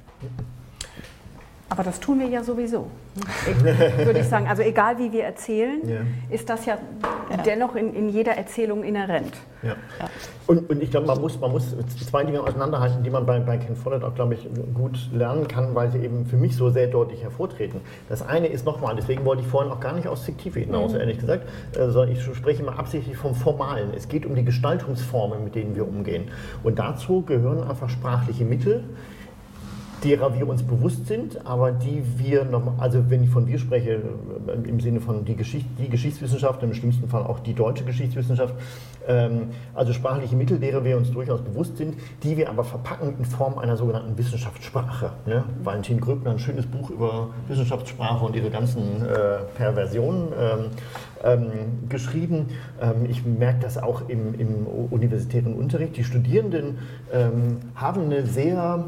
Aber das tun wir ja sowieso, würde ich sagen. Also egal wie wir erzählen, ja. ist das ja, ja. dennoch in, in, jeder Erzählung inhärent. Ja. Und, und, ich glaube, man muss, man muss zwei Dinge auseinanderhalten, die man bei, bei Ken Follett auch, glaube ich, gut lernen kann, weil sie eben für mich so sehr deutlich hervortreten. Das eine ist nochmal, deswegen wollte ich vorhin auch gar nicht aus Fiktive hinaus, mhm. ehrlich gesagt, äh, sondern ich spreche mal absichtlich vom Formalen. Es geht um die Gestaltungsformen, mit denen wir umgehen. Und dazu gehören einfach sprachliche Mittel, derer wir uns bewusst sind, aber die wir, noch, also wenn ich von wir spreche, äh, im Sinne von die, Geschicht, die Geschichtswissenschaft, im schlimmsten Fall auch die deutsche Geschichtswissenschaft, ähm, also sprachliche Mittel, derer wir uns durchaus bewusst sind, die wir aber verpacken in Form einer sogenannten Wissenschaftssprache. Ne? Valentin Gröbner, ein schönes Buch über Wissenschaftssprache und ihre ganzen äh, Perversionen ähm, ähm, geschrieben. Ähm, ich merke das auch im, im universitären Unterricht. Die Studierenden ähm, haben eine sehr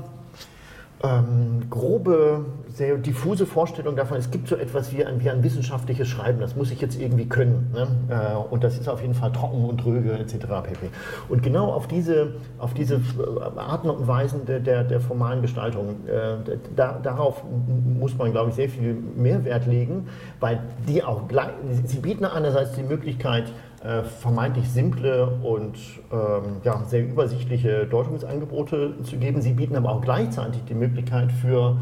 ähm, grobe, sehr diffuse Vorstellung davon, es gibt so etwas wie ein, wie ein wissenschaftliches Schreiben, das muss ich jetzt irgendwie können. Ne? Äh, und das ist auf jeden Fall trocken und dröge etc. pp. Und genau auf diese, auf diese äh, Arten und Weisen der, der, der formalen Gestaltung, äh, da, darauf muss man, glaube ich, sehr viel mehr Wert legen, weil die auch gleich, sie bieten einerseits die Möglichkeit, äh, vermeintlich simple und ähm, ja, sehr übersichtliche Deutungsangebote zu geben. Sie bieten aber auch gleichzeitig die Möglichkeit für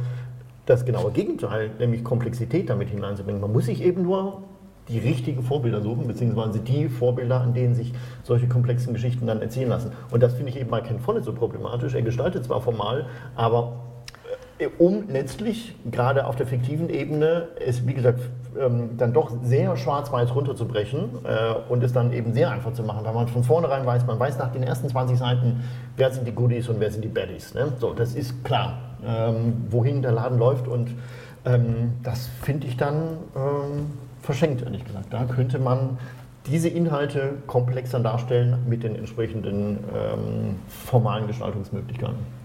das genaue Gegenteil, nämlich Komplexität damit hineinzubringen. Man muss sich eben nur die richtigen Vorbilder suchen, beziehungsweise die Vorbilder, an denen sich solche komplexen Geschichten dann erzählen lassen. Und das finde ich eben bei Ken Follett so problematisch. Er gestaltet zwar formal, aber um letztlich gerade auf der fiktiven Ebene es, wie gesagt, ähm, dann doch sehr schwarz-weiß runterzubrechen äh, und es dann eben sehr einfach zu machen, weil man von vornherein weiß, man weiß nach den ersten 20 Seiten, wer sind die Goodies und wer sind die Baddies. Ne? So, das ist klar, ähm, wohin der Laden läuft und ähm, das finde ich dann verschenkt, ehrlich gesagt. Da könnte man diese Inhalte komplexer darstellen mit den entsprechenden formalen Gestaltungsmöglichkeiten.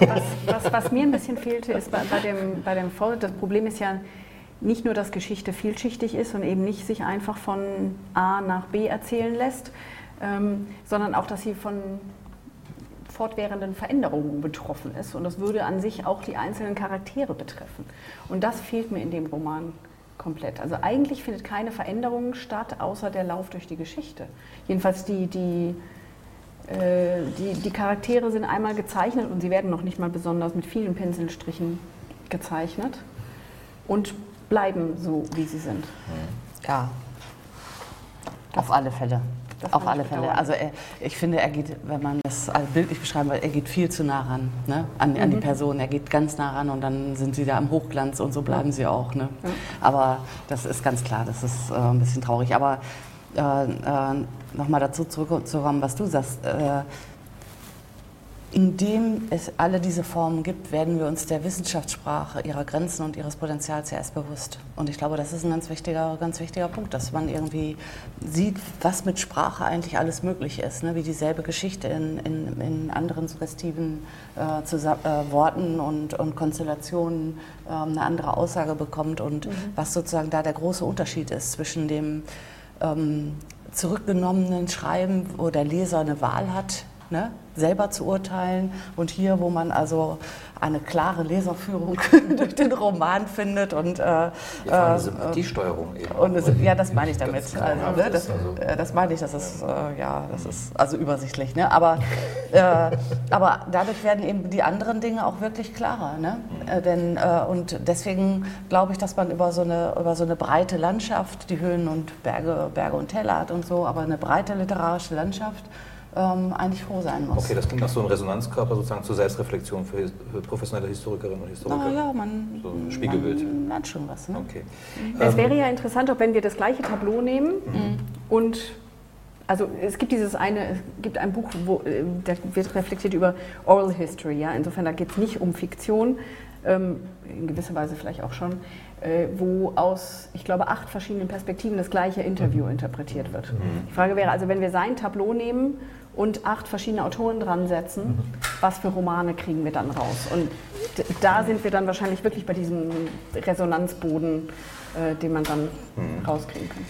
Was, was, was, mir ein bisschen fehlte, ist bei, bei dem, bei dem Fall, das Problem ist ja nicht nur, dass Geschichte vielschichtig ist und eben nicht sich einfach von A nach B erzählen lässt, ähm, sondern auch, dass sie von fortwährenden Veränderungen betroffen ist. Und das würde an sich auch die einzelnen Charaktere betreffen. Und das fehlt mir in dem Roman komplett. Also eigentlich findet keine Veränderung statt, außer der Lauf durch die Geschichte. Jedenfalls die, die, die, die Charaktere sind einmal gezeichnet und sie werden noch nicht mal besonders mit vielen Pinselstrichen gezeichnet und bleiben so, wie sie sind. Ja, auf alle Fälle. Auf alle Fälle. Also er, ich finde, er geht, wenn man das bildlich beschreiben will, er geht viel zu nah ran ne? an, an die Person. Er geht ganz nah ran und dann sind sie da im Hochglanz und so bleiben sie auch. Ne? Aber das ist ganz klar, das ist äh, ein bisschen traurig. Aber äh, äh, nochmal dazu zurückzukommen, was du sagst. Äh, indem es alle diese Formen gibt, werden wir uns der Wissenschaftssprache, ihrer Grenzen und ihres Potenzials ja erst bewusst. Und ich glaube, das ist ein ganz wichtiger, ganz wichtiger Punkt, dass man irgendwie sieht, was mit Sprache eigentlich alles möglich ist. Ne? Wie dieselbe Geschichte in, in, in anderen suggestiven äh, äh, Worten und, und Konstellationen äh, eine andere Aussage bekommt und mhm. was sozusagen da der große Unterschied ist zwischen dem ähm, zurückgenommenen Schreiben, wo der Leser eine Wahl hat, ne, selber zu urteilen. Und hier, wo man also eine klare Leserführung durch den Roman findet und äh, ja, eine Sympathiesteuerung eben. Und es, ja, das meine ich damit. Also, ne, das, äh, das meine ich, das ist äh, ja, das ist also übersichtlich. Ne? Aber, äh, aber dadurch werden eben die anderen Dinge auch wirklich klarer. Ne? Äh, denn, äh, und deswegen glaube ich, dass man über so, eine, über so eine breite Landschaft, die Höhen und Berge, Berge und Täler hat und so, aber eine breite literarische Landschaft ähm, eigentlich froh sein muss. Okay, das klingt nach so einem Resonanzkörper sozusagen zur Selbstreflexion für, für professionelle Historikerinnen und Historiker. Na ja, man, so Spiegelbild. man lernt schon was. Ne? Okay. Es wäre ja interessant, ob wenn wir das gleiche Tableau nehmen mhm. und also es gibt dieses eine, es gibt ein Buch, wo äh, da wird reflektiert über Oral History, ja. Insofern da geht es nicht um Fiktion, ähm, in gewisser Weise vielleicht auch schon, äh, wo aus, ich glaube, acht verschiedenen Perspektiven das gleiche Interview interpretiert wird. Mhm. Die Frage wäre also, wenn wir sein Tableau nehmen und acht verschiedene Autoren dran setzen, was für Romane kriegen wir dann raus? Und da sind wir dann wahrscheinlich wirklich bei diesem Resonanzboden, äh, den man dann mhm. rauskriegen kann.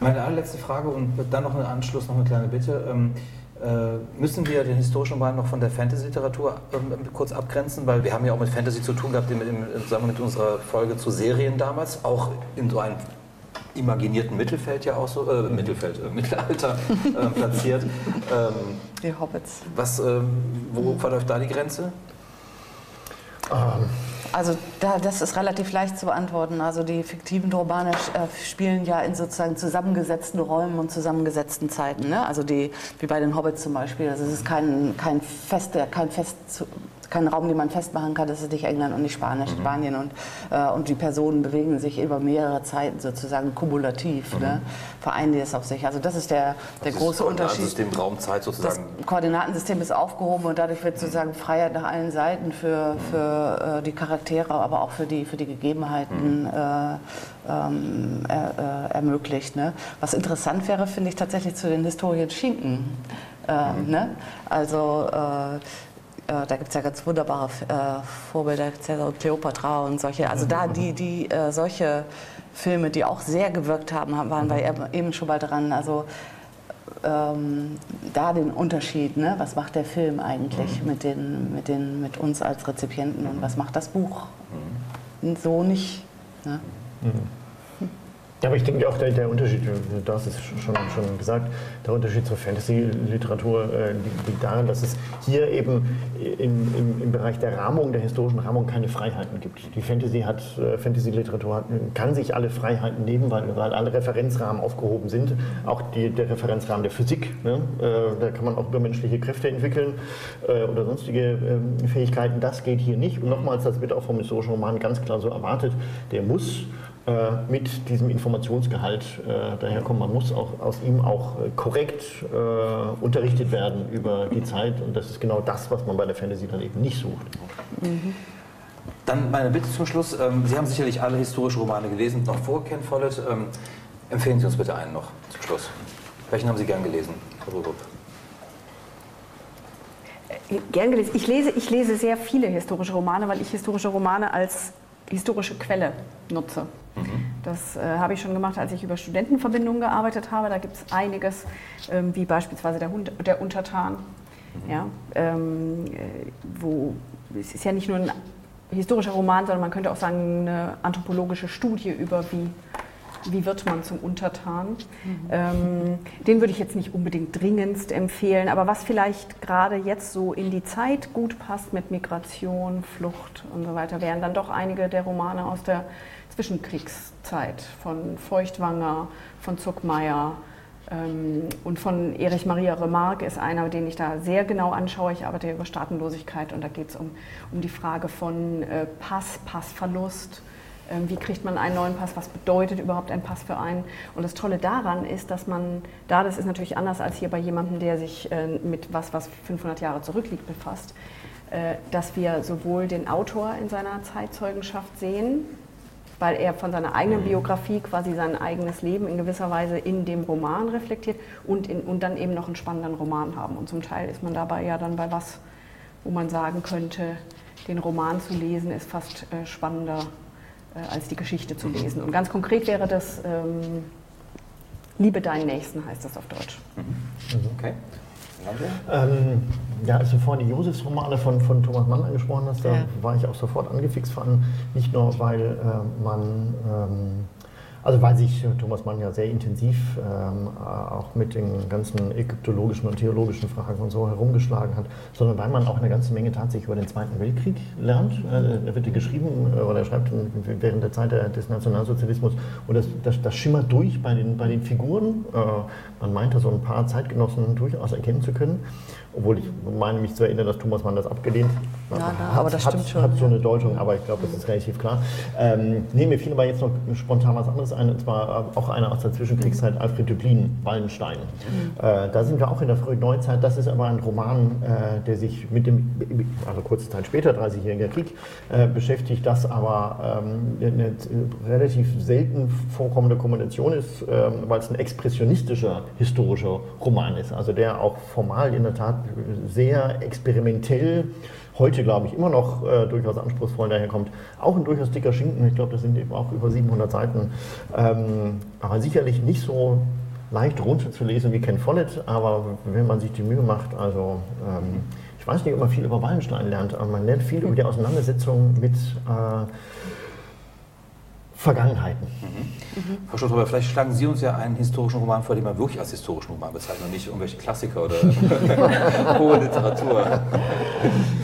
Meine allerletzte Frage und dann noch einen Anschluss, noch eine kleine Bitte. Ähm, äh, müssen wir den historischen Roman noch von der Fantasy-Literatur ähm, kurz abgrenzen? Weil wir haben ja auch mit Fantasy zu tun gehabt, im, im, mit unserer Folge zu Serien damals, auch in so einem imaginierten Mittelfeld ja auch so, äh, Mittelfeld, äh, Mittelalter äh, platziert. Ähm, die Hobbits. Was, ähm, wo verläuft da die Grenze? Ähm. Also da, das ist relativ leicht zu beantworten. Also die fiktiven Romane äh, spielen ja in sozusagen zusammengesetzten Räumen und zusammengesetzten Zeiten. Ne? Also die, wie bei den Hobbits zum Beispiel. Also es ist kein, kein, feste, kein fest kein Raum, den man festmachen kann, das ist nicht England und nicht Spanisch, mhm. Spanien. Und, äh, und die Personen bewegen sich über mehrere Zeiten sozusagen kumulativ, mhm. ne? vereinen die es auf sich. Also das ist der, der das große Unterschied. Das Koordinatensystem Raumzeit sozusagen. Das Koordinatensystem ist aufgehoben und dadurch wird sozusagen Freiheit nach allen Seiten für, für äh, die Charaktere, aber auch für die, für die Gegebenheiten mhm. äh, ähm, er, äh, ermöglicht. Ne? Was interessant wäre, finde ich tatsächlich zu den Historien Schinken. Äh, mhm. Ne? Also äh, da gibt es ja ganz wunderbare äh, Vorbilder, Cäsar und Cleopatra und solche. Also da die, die äh, solche Filme, die auch sehr gewirkt haben, waren wir eben schon mal dran. Also ähm, da den Unterschied, ne? was macht der Film eigentlich mhm. mit, den, mit, den, mit uns als Rezipienten und was macht das Buch? Mhm. So nicht. Ne? Mhm. Ja, aber ich denke auch, der, der Unterschied, du hast es schon, schon gesagt, der Unterschied zur Fantasy-Literatur äh, liegt darin, dass es hier eben in, im, im, Bereich der Rahmung, der historischen Rahmung, keine Freiheiten gibt. Die Fantasy hat, äh, Fantasy-Literatur kann sich alle Freiheiten nehmen, weil, weil alle Referenzrahmen aufgehoben sind. Auch die, der Referenzrahmen der Physik. Ne? Äh, da kann man auch übermenschliche Kräfte entwickeln äh, oder sonstige ähm, Fähigkeiten. Das geht hier nicht. Und nochmals, das wird auch vom historischen Roman ganz klar so erwartet. Der muss äh, mit diesem Informationsgehalt äh, daherkommen. Man muss auch aus ihm auch äh, korrekt äh, unterrichtet werden über die Zeit und das ist genau das, was man bei der Fantasy dann eben nicht sucht. Mhm. Dann meine Bitte zum Schluss. Ähm, Sie haben sicherlich alle historische Romane gelesen, noch vor Ken Follett. Ähm, empfehlen Sie uns bitte einen noch zum Schluss. Welchen haben Sie gern gelesen, Frau Rürup? Äh, gern gelesen. Ich lese, ich lese sehr viele historische Romane, weil ich historische Romane als historische Quelle nutze. Mhm. Das äh, habe ich schon gemacht, als ich über Studentenverbindungen gearbeitet habe. Da gibt es einiges, ähm, wie beispielsweise der, Hund, der Untertan, Mhm. Ja, ähm, äh, wo, es ist ja nicht nur ein historischer Roman, sondern man könnte auch sagen, eine anthropologische Studie über wie wie wird man zum Untertan? Mhm. Ähm, den würde ich jetzt nicht unbedingt dringendst empfehlen, aber was vielleicht gerade jetzt so in die Zeit gut passt mit Migration, Flucht und so weiter, wären dann doch einige der Romane aus der Zwischenkriegszeit von Feuchtwanger, von Zuckmeier, ähm, und von Erich Maria Remarque ist einer, den ich da sehr genau anschaue. Ich arbeite über Staatenlosigkeit und da geht es um, um die Frage von äh, Pass, Passverlust, wie kriegt man einen neuen Pass, was bedeutet überhaupt ein Pass für einen. Und das Tolle daran ist, dass man da, das ist natürlich anders als hier bei jemandem, der sich äh, mit was, was 500 Jahre zurückliegt, befasst, äh, dass wir sowohl den Autor in seiner Zeitzeugenschaft sehen, weil er von seiner eigenen Biografie quasi sein eigenes Leben in gewisser Weise in dem Roman reflektiert und, in, und dann eben noch einen spannenden Roman haben. Und zum Teil ist man dabei ja dann bei was, wo man sagen könnte, den Roman zu lesen ist fast äh, spannender als die Geschichte zu lesen. Und ganz konkret wäre das ähm, Liebe deinen Nächsten, heißt das auf Deutsch. Mhm. Okay. Ähm, ja, als du vorhin die Josefsromane von, von Thomas Mann angesprochen hast, da ja. war ich auch sofort angefixt von, nicht nur weil äh, man ähm, also weil sich Thomas Mann ja sehr intensiv ähm, auch mit den ganzen ägyptologischen und theologischen Fragen und so herumgeschlagen hat, sondern weil man auch eine ganze Menge tatsächlich über den Zweiten Weltkrieg lernt. Äh, er wird ja geschrieben äh, oder er schreibt während der Zeit des Nationalsozialismus und das, das, das schimmert durch bei den, bei den Figuren. Äh, man meinte so ein paar Zeitgenossen durchaus erkennen zu können obwohl ich meine mich zu erinnern, dass Thomas Mann das abgelehnt hat. Ja, na, aber das hat, stimmt schon. Hat so eine Deutung, aber ich glaube, das ist relativ klar. Ähm, nee, mir fiel aber jetzt noch spontan was anderes ein, und zwar äh, auch einer aus der Zwischenkriegszeit, Alfred Döblin, Wallenstein. Mhm. Äh, da sind wir auch in der frühen Neuzeit. Das ist aber ein Roman, äh, der sich mit dem, also kurze Zeit später, 30-jähriger Krieg, äh, beschäftigt, das aber ähm, eine relativ selten vorkommende Kombination ist, ähm, weil es ein expressionistischer historischer Roman ist. Also der auch formal in der Tat sehr experimentell, heute glaube ich immer noch äh, durchaus anspruchsvoll daherkommt. Auch ein durchaus dicker Schinken, ich glaube, das sind eben auch über 700 Seiten, ähm, aber sicherlich nicht so leicht runterzulesen wie Ken Follett, aber wenn man sich die Mühe macht, also ähm, ich weiß nicht, ob man viel über Wallenstein lernt, aber man lernt viel über die Auseinandersetzung mit äh, Vergangenheiten. Mhm. Mhm. Frau Schulz, vielleicht schlagen Sie uns ja einen historischen Roman vor, den man wirklich als historischen Roman bezeichnet und nicht irgendwelche Klassiker oder hohe Literatur.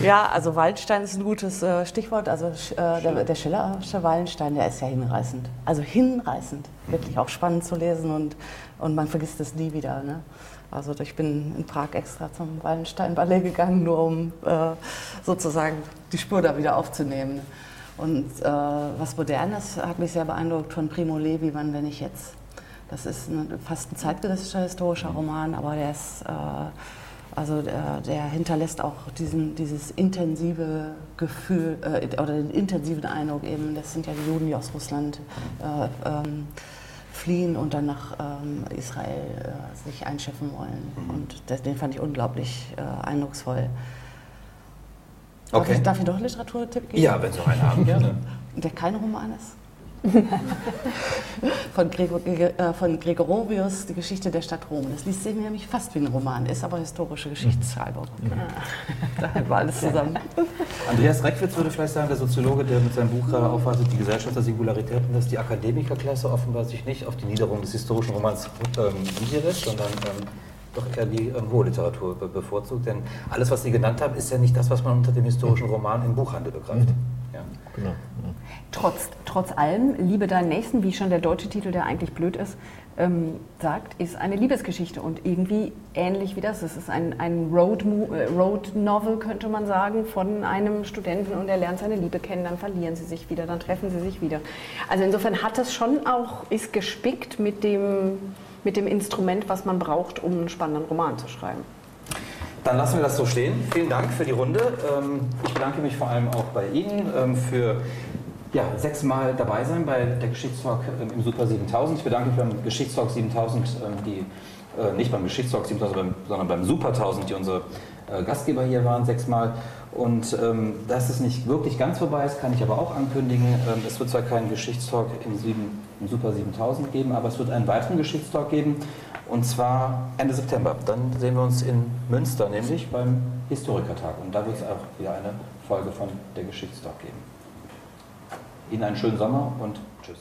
Ja, also Wallenstein ist ein gutes äh, Stichwort. Also äh, der, der Schillersche Wallenstein, der ist ja hinreißend. Also hinreißend. Mhm. Wirklich auch spannend zu lesen und, und man vergisst es nie wieder. Ne? Also ich bin in Prag extra zum Wallenstein-Ballet gegangen, nur um äh, sozusagen die Spur da wieder aufzunehmen. Und äh, was Modernes hat mich sehr beeindruckt von Primo Levi, wann wenn ich jetzt. Das ist ein, fast ein zeitgenössischer historischer Roman, aber der ist, äh, also der, der, hinterlässt auch diesen, dieses intensive Gefühl äh, oder den intensiven Eindruck eben, das sind ja die Juden, die aus Russland äh, ähm, fliehen und dann nach ähm, Israel äh, sich einschiffen wollen. Mhm. Und das, den fand ich unglaublich äh, eindrucksvoll. Okay. Darf ich doch Literaturtipp geben? Ja, wenn Sie noch einen haben, gerne. Der kein Roman ist. von, Gregor, äh, von Gregorovius, die Geschichte der Stadt Rom. Das liest sich nämlich fast wie ein Roman, ist aber historische Geschichtsschreibung. Mhm. da war alles zusammen. Andreas Reckwitz würde vielleicht sagen, der Soziologe, der mit seinem Buch gerade aufwartet, die Gesellschaft der Singularitäten, dass die Akademikerklasse offenbar sich nicht auf die Niederung des historischen Romans ähm, sondern ähm, doch eher die ähm, hohe Literatur be bevorzugt. Denn alles, was Sie genannt haben, ist ja nicht das, was man unter dem historischen Roman im Buchhandel begreift. Mhm. Ja. Genau. Trotz, trotz allem, Liebe deinen Nächsten, wie schon der deutsche Titel, der eigentlich blöd ist, ähm, sagt, ist eine Liebesgeschichte und irgendwie ähnlich wie das. Es ist ein, ein Road, äh, Road Novel, könnte man sagen, von einem Studenten und er lernt seine Liebe kennen, dann verlieren sie sich wieder, dann treffen sie sich wieder. Also insofern hat es schon auch, ist gespickt mit dem mit dem Instrument, was man braucht, um einen spannenden Roman zu schreiben. Dann lassen wir das so stehen. Vielen Dank für die Runde. Ähm, ich bedanke mich vor allem auch bei Ihnen ähm, für ja, sechsmal dabei sein bei der Geschichtstalk ähm, im Super 7000. Ich bedanke mich beim Geschichtstalk 7000, die äh, nicht beim Geschichtstalk 7000, sondern beim Super 1000, die unsere äh, Gastgeber hier waren, sechsmal. Und ähm, dass es nicht wirklich ganz vorbei ist, kann ich aber auch ankündigen. Es wird zwar kein Geschichtstalk im 7 im Super 7000 geben, aber es wird einen weiteren Geschichtstalk geben und zwar Ende September. Dann sehen wir uns in Münster, nämlich beim Historikertag und da wird es auch wieder eine Folge von der Geschichtstalk geben. Ihnen einen schönen Sommer und tschüss.